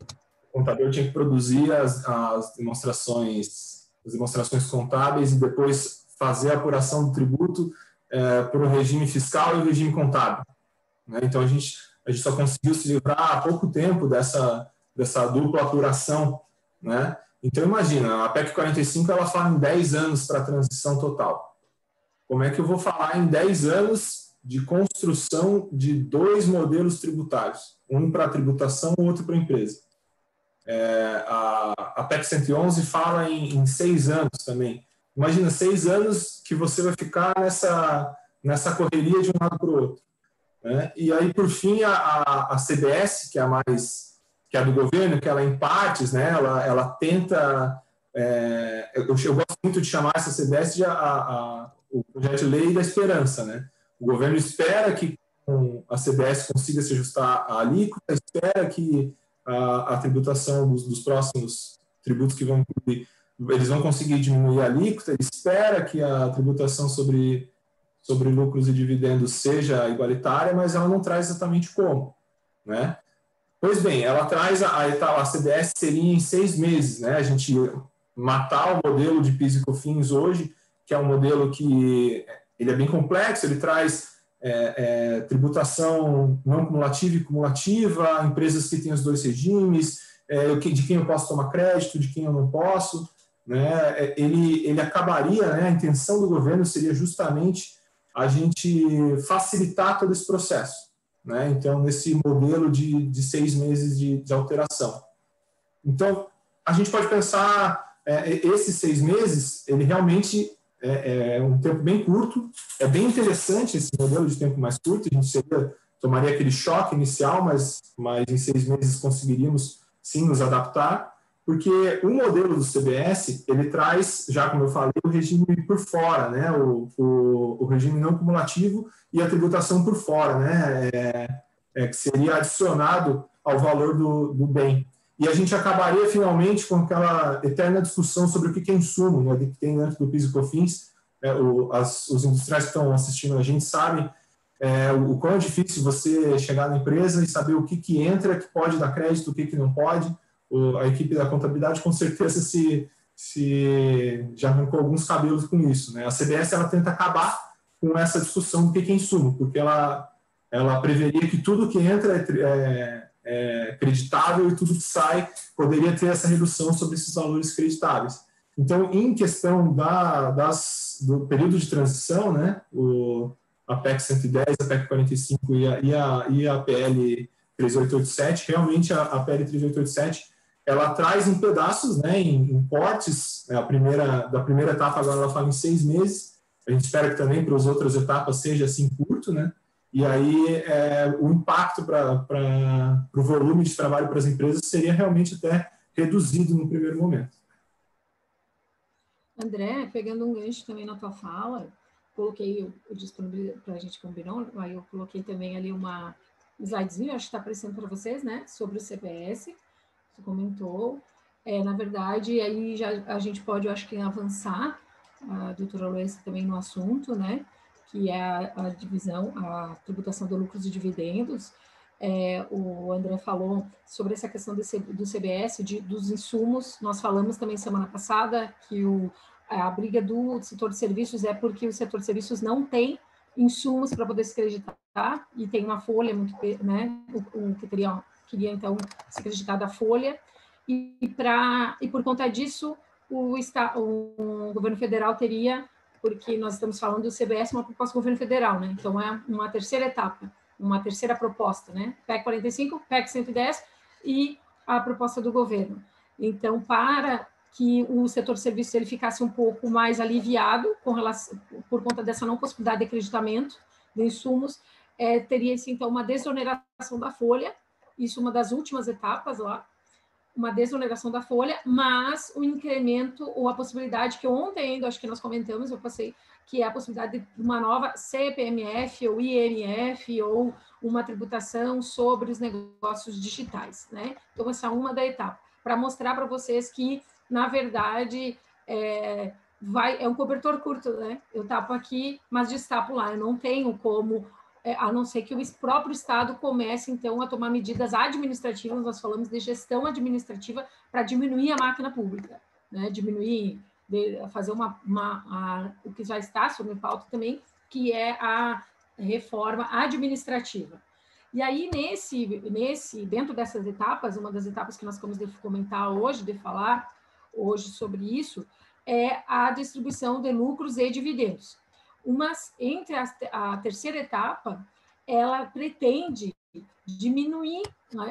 o contador tinha que produzir as, as, demonstrações, as demonstrações contábeis e depois fazer a apuração do tributo é, para o regime fiscal e o regime contábil. Né? Então a gente, a gente só conseguiu se livrar há pouco tempo dessa dessa dupla apuração, né? Então imagina, a PEC 45 ela fala em 10 anos para a transição total. Como é que eu vou falar em 10 anos de construção de dois modelos tributários, um para tributação, o outro para empresa? É, a, a PEC 111 fala em, em seis anos também. Imagina seis anos que você vai ficar nessa nessa correria de um lado para o outro. Né? E aí, por fim, a, a, a CBS, que é a mais que é do governo, que ela em partes, né, ela, ela tenta, é, eu, eu, gosto muito de chamar essa CBS de a, a, o projeto de lei da esperança, né? O governo espera que a CBS consiga se ajustar à alíquota, espera que a, a tributação dos, dos, próximos tributos que vão eles vão conseguir diminuir a alíquota, ele espera que a tributação sobre, sobre lucros e dividendos seja igualitária, mas ela não traz exatamente como, né? Pois bem, ela traz a, a, a CDS seria em seis meses, né? A gente matar o modelo de PIS e COFINS hoje, que é um modelo que ele é bem complexo, ele traz é, é, tributação não cumulativa e cumulativa, empresas que têm os dois regimes, é, de quem eu posso tomar crédito, de quem eu não posso, né? É, ele, ele acabaria, né? A intenção do governo seria justamente a gente facilitar todo esse processo né? Então, nesse modelo de, de seis meses de, de alteração. Então, a gente pode pensar, é, esses seis meses, ele realmente é, é, um tempo bem curto, é bem interessante esse modelo de tempo mais curto, a gente seria, tomaria aquele choque inicial, mas, mas em seis meses conseguiríamos sim nos adaptar, porque o modelo do CBS, ele traz, já como eu falei, o regime por fora, né? o, o, o regime não cumulativo e a tributação por fora, né? É, é, que seria adicionado ao valor do, do bem. E a gente acabaria finalmente com aquela eterna discussão sobre o que é insumo, né, que tem dentro do PIS e COFINS. É, o, as, os industriais que estão assistindo a gente sabem é, o, o quão é difícil você chegar na empresa e saber o que, que entra, que pode dar crédito, o que, que não pode. O, a equipe da contabilidade com certeza se, se já arrancou alguns cabelos com isso. Né? A CBS ela tenta acabar com essa discussão do que é insumo, porque ela, ela preveria que tudo que entra é, é é, creditável e tudo que sai poderia ter essa redução sobre esses valores creditáveis. Então, em questão da, das, do período de transição, né, o, a PEC 110, a PEC 45 e a, e a, e a PL 3887, realmente a, a PL 3887 ela traz em pedaços, né, em, em cortes, né, a primeira, da primeira etapa agora ela fala em seis meses, a gente espera que também para as outras etapas seja assim curto, né, e aí é, o impacto para o volume de trabalho para as empresas seria realmente até reduzido no primeiro momento. André, pegando um gancho também na tua fala, coloquei o, o para a gente combinou, aí eu coloquei também ali uma slidezinho, acho que está aparecendo para vocês, né, sobre o CPS, você comentou. É, na verdade, aí já a gente pode, eu acho que avançar, a doutora Luísa também no assunto, né, que é a, a divisão, a tributação de lucros e dividendos. É, o André falou sobre essa questão desse, do CBS, de, dos insumos. Nós falamos também semana passada que o, a briga do setor de serviços é porque o setor de serviços não tem insumos para poder se creditar e tem uma folha muito, né, o, o que teria, queria então se creditar da folha e, pra, e por conta disso o, o, o governo federal teria porque nós estamos falando do CBS, uma proposta do governo federal, né? Então, é uma terceira etapa, uma terceira proposta, né? PEC 45, PEC 110 e a proposta do governo. Então, para que o setor de serviços ele ficasse um pouco mais aliviado com relação, por conta dessa não possibilidade de acreditamento de insumos, é, teria-se, então, uma desoneração da folha, isso uma das últimas etapas lá, uma desoneração da folha, mas o incremento ou a possibilidade que ontem ainda acho que nós comentamos, eu passei, que é a possibilidade de uma nova CPMF ou IMF ou uma tributação sobre os negócios digitais, né? Então essa é uma da etapa para mostrar para vocês que na verdade é, vai é um cobertor curto, né? Eu tapo aqui, mas destapo lá. Eu não tenho como é, a não ser que o próprio Estado comece, então, a tomar medidas administrativas, nós falamos de gestão administrativa, para diminuir a máquina pública, né? diminuir, fazer uma, uma a, o que já está sob pauta também, que é a reforma administrativa. E aí, nesse, nesse, dentro dessas etapas, uma das etapas que nós vamos comentar hoje, de falar hoje sobre isso, é a distribuição de lucros e dividendos. Mas entre a, a terceira etapa, ela pretende diminuir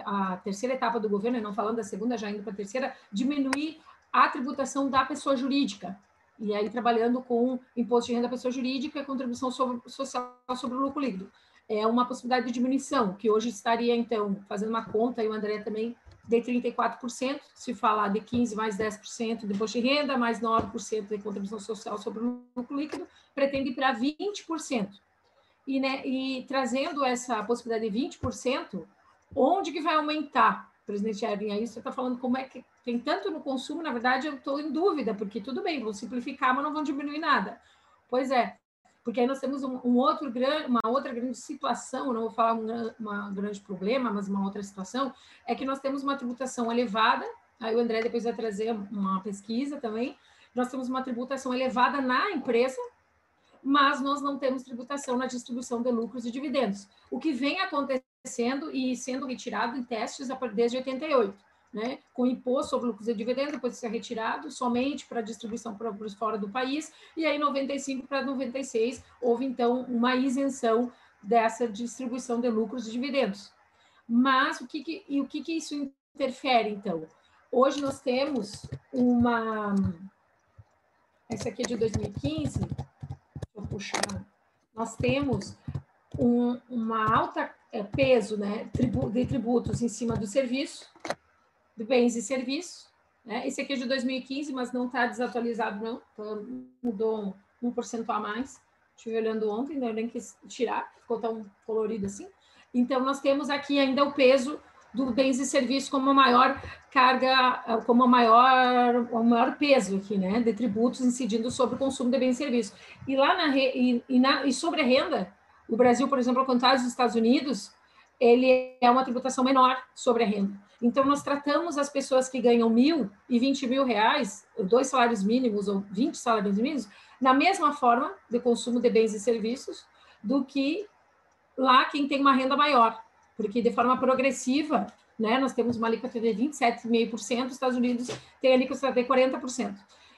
a, a terceira etapa do governo, não falando da segunda, já indo para a terceira, diminuir a tributação da pessoa jurídica. E aí trabalhando com imposto de renda da pessoa jurídica e contribuição sobre, social sobre o lucro líquido. É uma possibilidade de diminuição, que hoje estaria, então, fazendo uma conta, e o André também de 34%, se falar de 15% mais 10% de imposto de renda, mais 9% de contribuição social sobre o lucro líquido, pretende ir para 20%. E, né, e trazendo essa possibilidade de 20%, onde que vai aumentar? Presidente Erwin, aí você está falando como é que tem tanto no consumo, na verdade eu estou em dúvida, porque tudo bem, vão simplificar, mas não vão diminuir nada. Pois é, porque aí nós temos um, um outro grande, uma outra grande situação, não vou falar um, uma grande problema, mas uma outra situação, é que nós temos uma tributação elevada, aí o André depois vai trazer uma pesquisa também, nós temos uma tributação elevada na empresa, mas nós não temos tributação na distribuição de lucros e dividendos, o que vem acontecendo e sendo retirado em testes desde 88 né, com imposto sobre lucros e dividendos, depois de ser retirado, somente para distribuição para fora do país, e aí 95 para 96 houve então uma isenção dessa distribuição de lucros e dividendos. Mas o que, que e o que, que isso interfere então? Hoje nós temos uma essa aqui é de 2015, deixa eu puxar. Nós temos um, uma alta é, peso né, de tributos em cima do serviço, de bens e serviços, Né? Esse aqui é de 2015, mas não está desatualizado, não. Então, mudou um, 1% a mais. Estive olhando ontem, não nem quis tirar, ficou tão colorido assim. Então, nós temos aqui ainda o peso do bens e serviços como a maior carga, como a maior, o maior peso aqui, né, de tributos incidindo sobre o consumo de bens e serviços. E lá na, e, e, na, e sobre a renda, o Brasil, por exemplo, ao contrário dos Estados Unidos, ele é uma tributação menor sobre a renda. Então, nós tratamos as pessoas que ganham mil e vinte mil reais, dois salários mínimos ou vinte salários mínimos, na mesma forma de consumo de bens e serviços do que lá quem tem uma renda maior, porque de forma progressiva, né, nós temos uma alíquota de 27,5%, os Estados Unidos tem alíquota de 40%.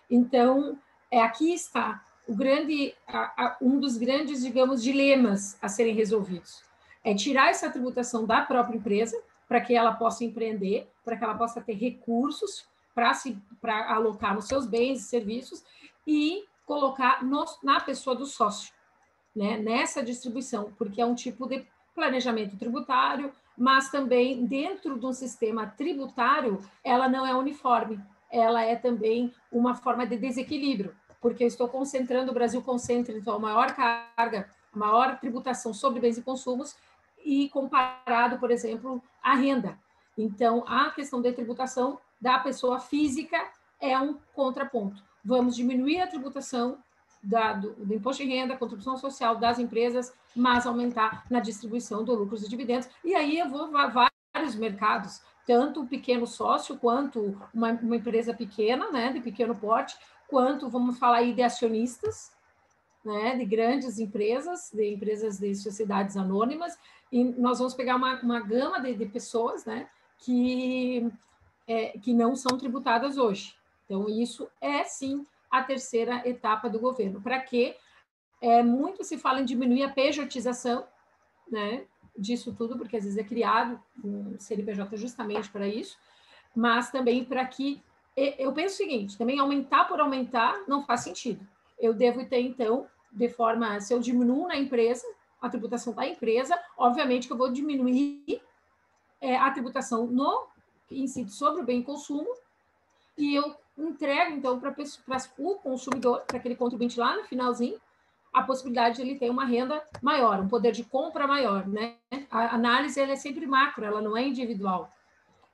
Então, é, aqui está o grande, a, a, um dos grandes, digamos, dilemas a serem resolvidos. É tirar essa tributação da própria empresa, para que ela possa empreender, para que ela possa ter recursos para alocar nos seus bens e serviços e colocar no, na pessoa do sócio, né, nessa distribuição, porque é um tipo de planejamento tributário, mas também dentro de um sistema tributário, ela não é uniforme, ela é também uma forma de desequilíbrio, porque eu estou concentrando, o Brasil concentra, então, a maior carga, a maior tributação sobre bens e consumos, e comparado, por exemplo, à renda. Então, a questão da tributação da pessoa física é um contraponto. Vamos diminuir a tributação da, do, do, imposto de renda, contribuição social das empresas, mas aumentar na distribuição do lucros e dividendos. E aí eu vou vários mercados, tanto o pequeno sócio, quanto uma, uma empresa pequena, né, de pequeno porte, quanto, vamos falar aí, de acionistas, né, de grandes empresas, de empresas de sociedades anônimas, e nós vamos pegar uma, uma gama de, de pessoas né, que, é, que não são tributadas hoje. Então, isso é sim a terceira etapa do governo. Para quê? É, muito se fala em diminuir a pejotização né, disso tudo, porque às vezes é criado um CNPJ justamente para isso, mas também para que. Eu penso o seguinte: também aumentar por aumentar não faz sentido. Eu devo ter, então, de forma. Se eu diminuo na empresa, a tributação da empresa, obviamente que eu vou diminuir é, a tributação no que incide sobre o bem consumo e eu entrego, então, para o consumidor, para aquele contribuinte lá no finalzinho, a possibilidade de ele ter uma renda maior, um poder de compra maior, né? A análise ela é sempre macro, ela não é individual.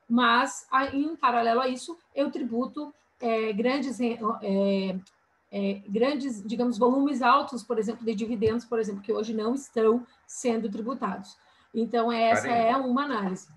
Mas, em paralelo a isso, eu tributo é, grandes é, é, grandes, digamos, volumes altos, por exemplo, de dividendos, por exemplo, que hoje não estão sendo tributados. Então, essa é uma análise,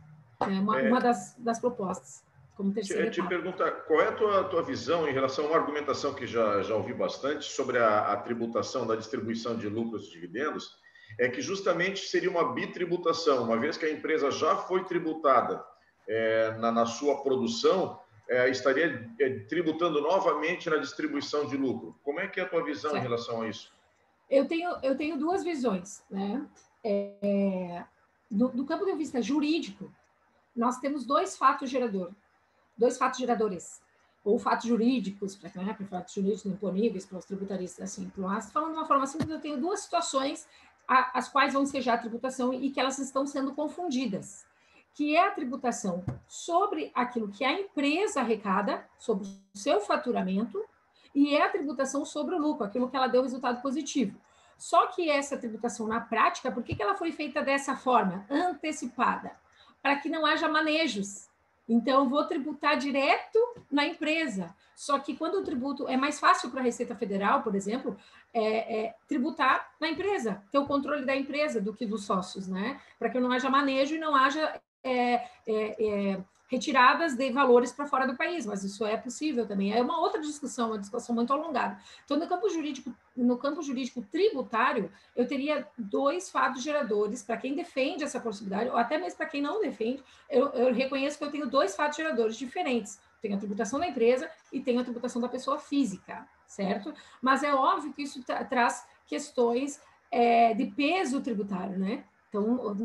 é uma, é, uma das, das propostas. Como terceira te, te perguntar, qual é a tua, tua visão em relação a uma argumentação que já, já ouvi bastante sobre a, a tributação da distribuição de lucros e dividendos, é que justamente seria uma bitributação, uma vez que a empresa já foi tributada é, na, na sua produção, é, estaria é, tributando novamente na distribuição de lucro. Como é que é a tua visão certo. em relação a isso? Eu tenho, eu tenho duas visões. Né? É, do, do campo de vista jurídico, nós temos dois fatos geradores, dois fatos geradores, ou fatos jurídicos, para né, fatos jurídicos imponíveis para os tributaristas, assim, mas falando de uma forma simples, eu tenho duas situações a, as quais vão ensejar a tributação e que elas estão sendo confundidas que é a tributação sobre aquilo que a empresa arrecada, sobre o seu faturamento, e é a tributação sobre o lucro, aquilo que ela deu resultado positivo. Só que essa tributação na prática, por que, que ela foi feita dessa forma, antecipada? Para que não haja manejos. Então, eu vou tributar direto na empresa. Só que quando o tributo é mais fácil para a Receita Federal, por exemplo, é, é, tributar na empresa, ter o controle da empresa do que dos sócios, né? Para que não haja manejo e não haja é, é, é, retiradas de valores para fora do país, mas isso é possível também. É uma outra discussão, uma discussão muito alongada. Então, no campo jurídico, no campo jurídico tributário, eu teria dois fatos geradores para quem defende essa possibilidade, ou até mesmo para quem não defende. Eu, eu reconheço que eu tenho dois fatos geradores diferentes. Tenho a tributação da empresa e tenho a tributação da pessoa física, certo? Mas é óbvio que isso tra traz questões é, de peso tributário, né? Então,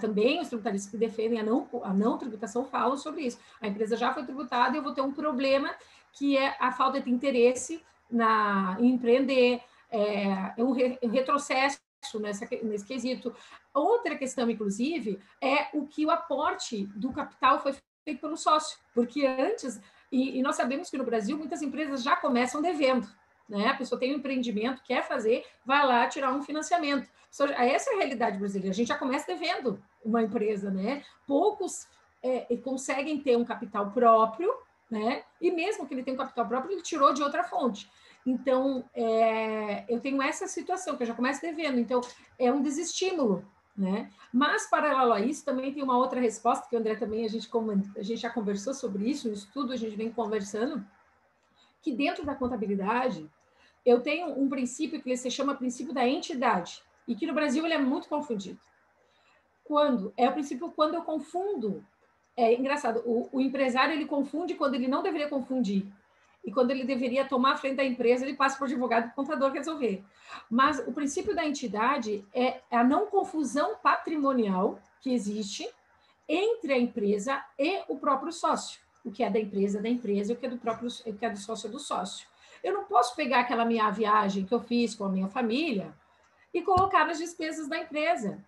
também os tributaristas que defendem a não, a não tributação falam sobre isso. A empresa já foi tributada e eu vou ter um problema que é a falta de interesse na, em empreender, é, um, re, um retrocesso nessa, nesse quesito. Outra questão, inclusive, é o que o aporte do capital foi feito pelo sócio, porque antes E, e nós sabemos que no Brasil muitas empresas já começam devendo. Né? A pessoa tem um empreendimento, quer fazer, vai lá tirar um financiamento. Essa é a realidade brasileira. A gente já começa devendo uma empresa, né? Poucos é, conseguem ter um capital próprio, né? E mesmo que ele tenha um capital próprio, ele tirou de outra fonte. Então, é, eu tenho essa situação, que eu já começo devendo. Então, é um desestímulo, né? Mas, paralelo a isso, também tem uma outra resposta, que o André também, a gente, a gente já conversou sobre isso, no estudo a gente vem conversando, que dentro da contabilidade, eu tenho um princípio que se chama princípio da entidade, e que no Brasil ele é muito confundido. Quando? É o princípio quando eu confundo. É engraçado, o, o empresário ele confunde quando ele não deveria confundir. E quando ele deveria tomar a frente da empresa, ele passa o advogado e contador resolver. Mas o princípio da entidade é a não confusão patrimonial que existe entre a empresa e o próprio sócio. O que é da empresa da empresa o que é do próprio o que é do sócio do sócio. Eu não posso pegar aquela minha viagem que eu fiz com a minha família e colocar nas despesas da empresa,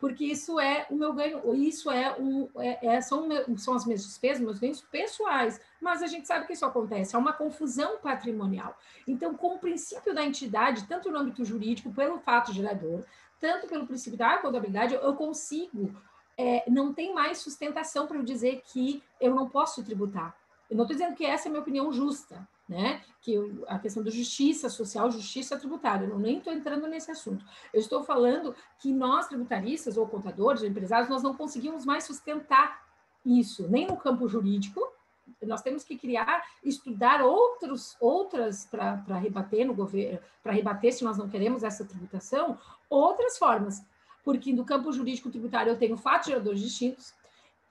porque isso é o meu ganho, isso é um, é, é, são, são as minhas despesas, meus ganhos pessoais, mas a gente sabe que isso acontece, é uma confusão patrimonial. Então, com o princípio da entidade, tanto no âmbito jurídico, pelo fato gerador, tanto pelo princípio da contabilidade, eu consigo, é, não tem mais sustentação para eu dizer que eu não posso tributar. Eu não estou dizendo que essa é a minha opinião justa, né? Que a questão da justiça social, justiça tributária, eu nem estou entrando nesse assunto. Eu estou falando que nós, tributaristas, ou contadores, ou empresários, nós não conseguimos mais sustentar isso, nem no campo jurídico. Nós temos que criar, estudar outros, outras para rebater no governo, para rebater se nós não queremos essa tributação, outras formas. Porque no campo jurídico tributário eu tenho fatos geradores distintos,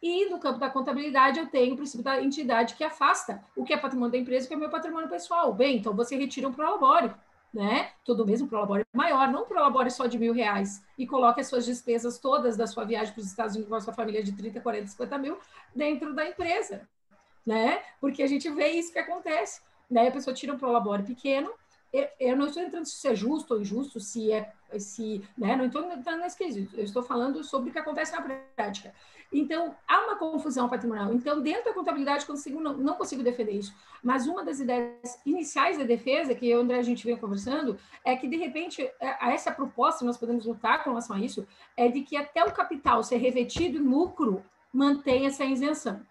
e no campo da contabilidade, eu tenho o princípio da entidade que afasta o que é patrimônio da empresa que é meu patrimônio pessoal. Bem, então você retira um prolabore, né? Todo mesmo prolabore maior, não um prolabore só de mil reais e coloque as suas despesas todas da sua viagem para os Estados Unidos com a sua família de 30, 40, 50 mil dentro da empresa, né? Porque a gente vê isso que acontece. Né? A pessoa tira um prolabore pequeno, eu não estou entrando se é justo ou injusto, se é, se, né? Não estou entrando nesse quesito. Eu estou falando sobre o que acontece na prática. Então, há uma confusão patrimonial. Então, dentro da contabilidade, consigo, não, não consigo defender isso. Mas uma das ideias iniciais da defesa, que eu e André a gente vem conversando, é que, de repente, é, essa proposta, nós podemos lutar com relação a isso, é de que até o capital ser revetido em lucro mantenha essa isenção.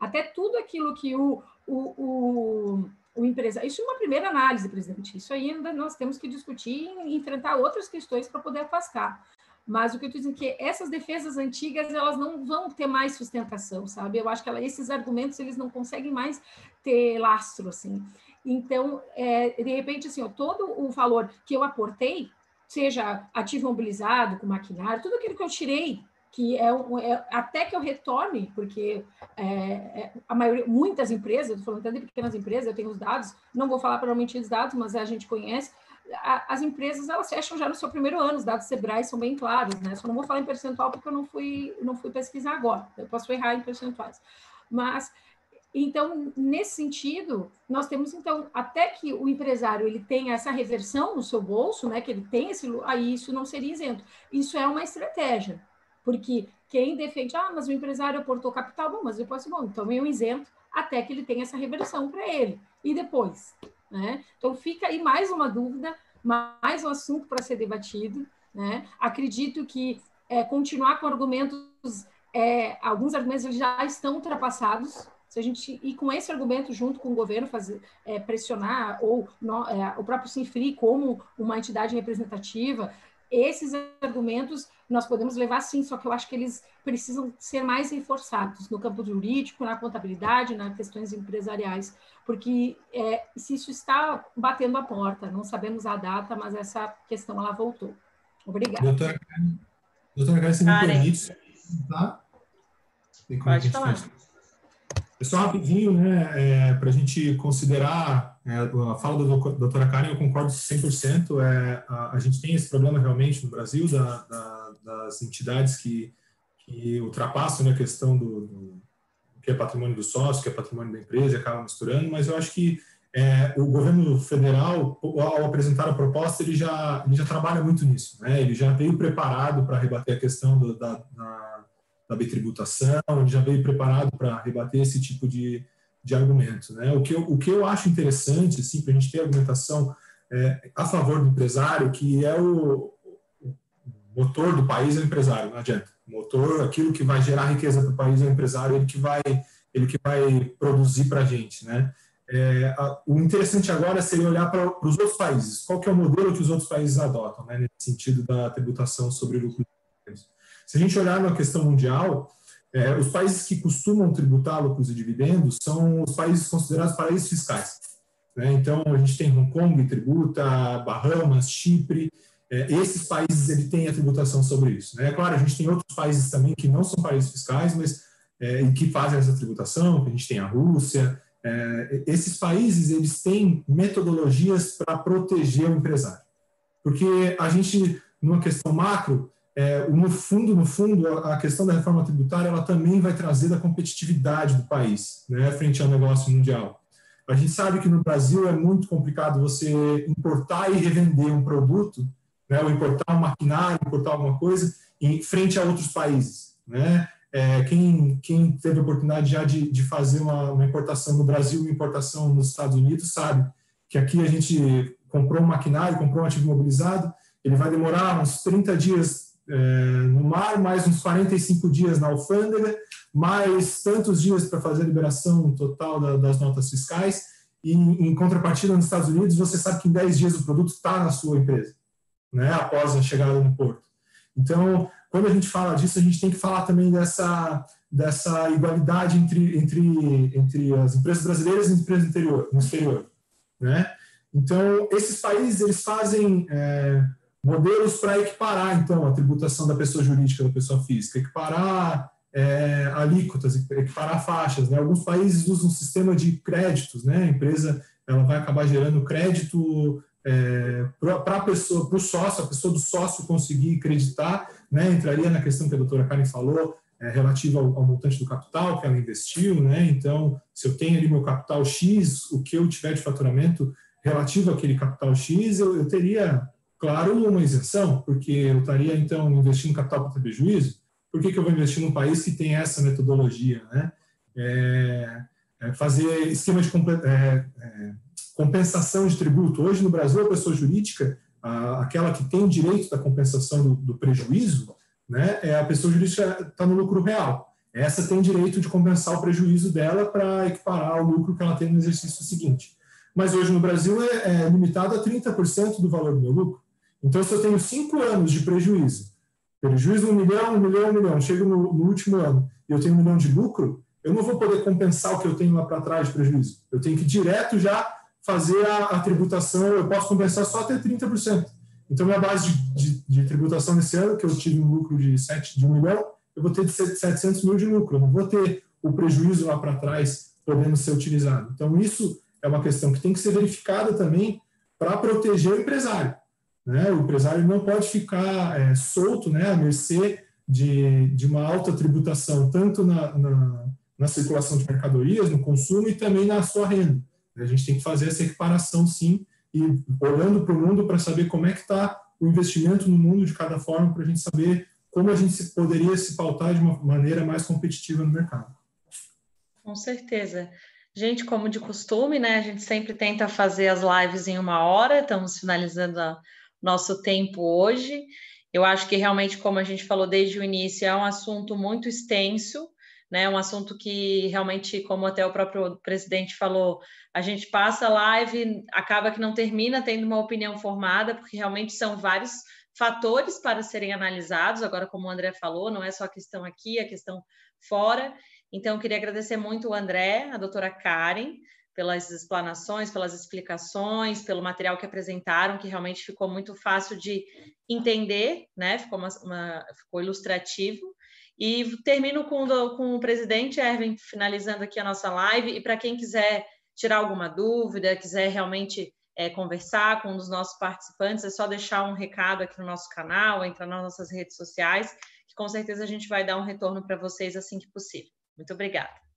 Até tudo aquilo que o, o, o, o empresário. Isso é uma primeira análise, presidente. Isso ainda nós temos que discutir e enfrentar outras questões para poder afastar. Mas o que eu estou dizendo é que essas defesas antigas, elas não vão ter mais sustentação, sabe? Eu acho que ela, esses argumentos, eles não conseguem mais ter lastro, assim. Então, é, de repente, assim, ó, todo o valor que eu aportei, seja ativo mobilizado, com maquinário, tudo aquilo que eu tirei, que é, é até que eu retorne, porque é, é, a maioria, muitas empresas, estou falando até de pequenas empresas, eu tenho os dados, não vou falar para mentir os dados, mas a gente conhece, as empresas elas fecham já no seu primeiro ano, os dados Sebrae são bem claros, né? Só não vou falar em percentual porque eu não fui, não fui pesquisar agora, eu posso errar em percentuais. Mas, então, nesse sentido, nós temos, então, até que o empresário ele tenha essa reversão no seu bolso, né? Que ele tem esse, aí isso não seria isento. Isso é uma estratégia, porque quem defende, ah, mas o empresário aportou capital, bom, mas depois, bom, então eu isento até que ele tenha essa reversão para ele. E depois, né? Então, fica aí mais uma dúvida, mais um assunto para ser debatido. Né? Acredito que é, continuar com argumentos, é, alguns argumentos já estão ultrapassados. Se a gente ir com esse argumento junto com o governo, fazer, é, pressionar, ou no, é, o próprio Sinfri como uma entidade representativa, esses argumentos nós podemos levar sim, só que eu acho que eles precisam ser mais reforçados no campo jurídico, na contabilidade, nas questões empresariais, porque é, se isso está batendo a porta, não sabemos a data, mas essa questão ela voltou. Obrigada. Doutora Karen, doutora Karen, se me permite, tá? Pode falar. É só rapidinho, né, é, para a gente considerar é, a fala da doutora Karen, eu concordo 100%. É, a, a gente tem esse problema realmente no Brasil, da, da, das entidades que, que ultrapassam né, a questão do, do, que é patrimônio do sócio, que é patrimônio da empresa, e acabam misturando, mas eu acho que é, o governo federal, ao apresentar a proposta, ele já, ele já trabalha muito nisso. Né? Ele já veio preparado para rebater a questão do, da, da da bitributação, ele já veio preparado para rebater esse tipo de, de argumento. Né? O, que eu, o que eu acho interessante, assim, para a gente ter argumentação é, a favor do empresário, que é o, o, motor do país é o empresário, não adianta. O motor, aquilo que vai gerar riqueza para o país é o empresário, ele que vai, ele que vai produzir para a gente. Né? É, a, o interessante agora seria olhar para os outros países. Qual que é o modelo que os outros países adotam, né, nesse sentido da tributação sobre lucros? Se a gente olhar na questão mundial, é, os países que costumam tributar lucros e dividendos são os países considerados paraísos fiscais. Né? Então, a gente tem Hong Kong tributa, Bahamas, Chipre. É, esses países ele têm a tributação sobre isso. Né? É claro, a gente tem outros países também que não são paraísos fiscais, mas é, que fazem essa tributação. A gente tem a Rússia. É, esses países eles têm metodologias para proteger o empresário, porque a gente, numa questão macro, é, no fundo, no fundo, a questão da reforma tributária ela também vai trazer da competitividade do país, né, frente ao negócio mundial. A gente sabe que no Brasil é muito complicado você importar e revender um produto, né, ou importar um maquinário, importar alguma coisa, em frente a outros países, né? É, quem, quem teve a oportunidade já de, de fazer uma, uma importação no Brasil, uma importação nos Estados Unidos, sabe que aqui a gente comprou um maquinário, comprou um ativo imobilizado, ele vai demorar uns 30 dias no mar, mais uns 45 dias na alfândega, mais tantos dias para fazer a liberação total da, das notas fiscais, e em contrapartida nos Estados Unidos, você sabe que em 10 dias o produto está na sua empresa, né, após a chegada no porto. Então, quando a gente fala disso, a gente tem que falar também dessa, dessa igualdade entre, entre, entre as empresas brasileiras e as empresas no exterior. Né? Então, esses países, eles fazem... É, modelos para equiparar, então, a tributação da pessoa jurídica da pessoa física, equiparar é, alíquotas, equiparar faixas. Né? Alguns países usam um sistema de créditos, né? a empresa ela vai acabar gerando crédito é, para a pessoa, para o sócio, a pessoa do sócio conseguir creditar, né? entraria na questão que a doutora Karen falou, é, relativa ao, ao, montante do capital que ela investiu, né? Então, se eu tenho ali meu capital X, o que eu tiver de faturamento relativo àquele capital X, eu, eu teria Claro, uma isenção, porque eu estaria, então, investindo capital para ter prejuízo. Por que, que eu vou investir num país que tem essa metodologia? Né? É, é fazer esquema de é, é, compensação de tributo. Hoje, no Brasil, a pessoa jurídica, a, aquela que tem direito da compensação do, do prejuízo, né, é a pessoa jurídica está no lucro real. Essa tem direito de compensar o prejuízo dela para equiparar o lucro que ela tem no exercício seguinte. Mas hoje no Brasil é, é limitado a 30% do valor do meu lucro. Então, se eu tenho cinco anos de prejuízo, prejuízo um milhão, um milhão, um milhão, chego no, no último ano e eu tenho um milhão de lucro, eu não vou poder compensar o que eu tenho lá para trás de prejuízo. Eu tenho que direto já fazer a, a, tributação, eu posso compensar só até 30%. Então, minha base de, de, de, tributação nesse ano, que eu tive um lucro de, 7, de 1 milhão, eu vou ter de 700 mil de lucro, eu não vou ter o prejuízo lá para trás podendo ser utilizado. Então, isso é uma questão que tem que ser verificada também para proteger o empresário. Né? O empresário não pode ficar é, solto né, à mercê de, de uma alta tributação, tanto na, na, na, circulação de mercadorias, no consumo e também na sua renda. A gente tem que fazer essa equiparação, sim, e olhando para o mundo para saber como é que está o investimento no mundo de cada forma, para a gente saber como a gente poderia se pautar de uma maneira mais competitiva no mercado. Com certeza. Gente, como de costume, né? A gente sempre tenta fazer as lives em uma hora, estamos finalizando a nosso tempo hoje. Eu acho que realmente, como a gente falou desde o início, é um assunto muito extenso, né? Um assunto que realmente, como até o próprio presidente falou, a gente passa a live, acaba que não termina tendo uma opinião formada, porque realmente são vários fatores para serem analisados. Agora, como o André falou, não é só a questão aqui, a questão fora. Então, eu queria agradecer muito o André, a doutora Karen, pelas explanações, pelas explicações, pelo material que apresentaram, que realmente ficou muito fácil de entender, né? Ficou, uma, uma, ficou ilustrativo. E termino com, com o presidente Erwin, finalizando aqui a nossa live. E para quem quiser tirar alguma dúvida, quiser realmente é, conversar com um dos nossos participantes, é só deixar um recado aqui no nosso canal, entrar nas nossas redes sociais, que com certeza a gente vai dar um retorno para vocês assim que possível. Muito obrigada.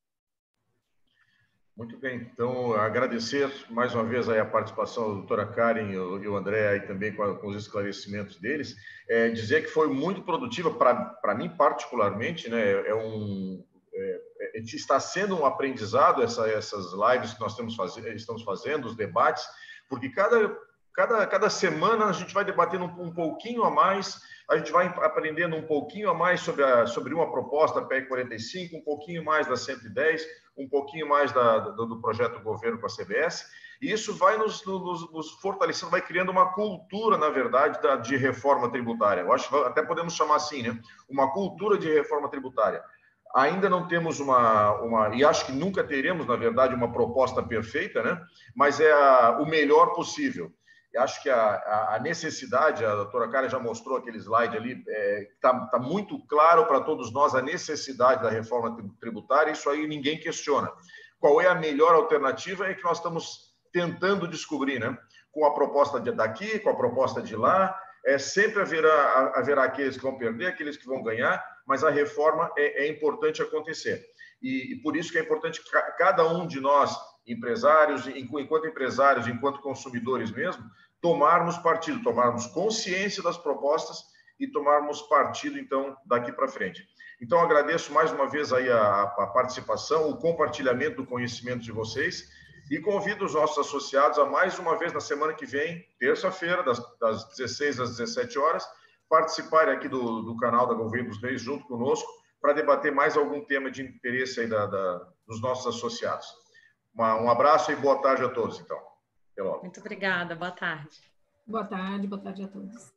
Muito bem, então agradecer mais uma vez a participação da doutora Karen e o André aí também com, com os esclarecimentos deles. É, dizer que foi muito produtiva para mim particularmente, né? É um é, é está sendo um aprendizado essa, essas lives que nós estamos, faz, estamos fazendo, os debates, porque cada, cada, cada semana a gente vai debatendo um, um pouquinho a mais, a gente vai aprendendo um pouquinho a mais sobre, a, sobre uma proposta PEC 45, um pouquinho mais da 110, um pouquinho mais da, do, do projeto governo com a CBS, e isso vai nos, nos, nos, fortalecendo, vai criando uma cultura, na verdade, da, de reforma tributária. Eu acho que até podemos chamar assim, né? Uma cultura de reforma tributária. Ainda não temos uma, uma e acho que nunca teremos, na verdade, uma proposta perfeita, né? Mas é a, o melhor possível. Eu acho que a, a, necessidade, a doutora Karen já mostrou aquele slide ali, está é, tá, tá muito claro para todos nós a necessidade da reforma tributária, isso aí ninguém questiona. Qual é a melhor alternativa? É que nós estamos tentando descobrir, né? Com a proposta de daqui, com a proposta de lá, é, sempre haverá, haverá aqueles que vão perder, aqueles que vão ganhar, mas a reforma é, é importante acontecer. E, e, por isso que é importante que cada um de nós, empresários, enquanto empresários, enquanto consumidores mesmo, tomarmos partido, tomarmos consciência das propostas e tomarmos partido, então, daqui para frente. Então, agradeço mais uma vez aí a, a participação, o compartilhamento do conhecimento de vocês e convido os nossos associados a mais uma vez na semana que vem, terça-feira, das, das 16 às 17 horas, participarem aqui do, do canal da Governo dos Reis junto conosco para debater mais algum tema de interesse aí da, da dos nossos associados. Uma, um abraço e boa tarde a todos, então. Muito obrigada, boa tarde. Boa tarde, boa tarde a todos.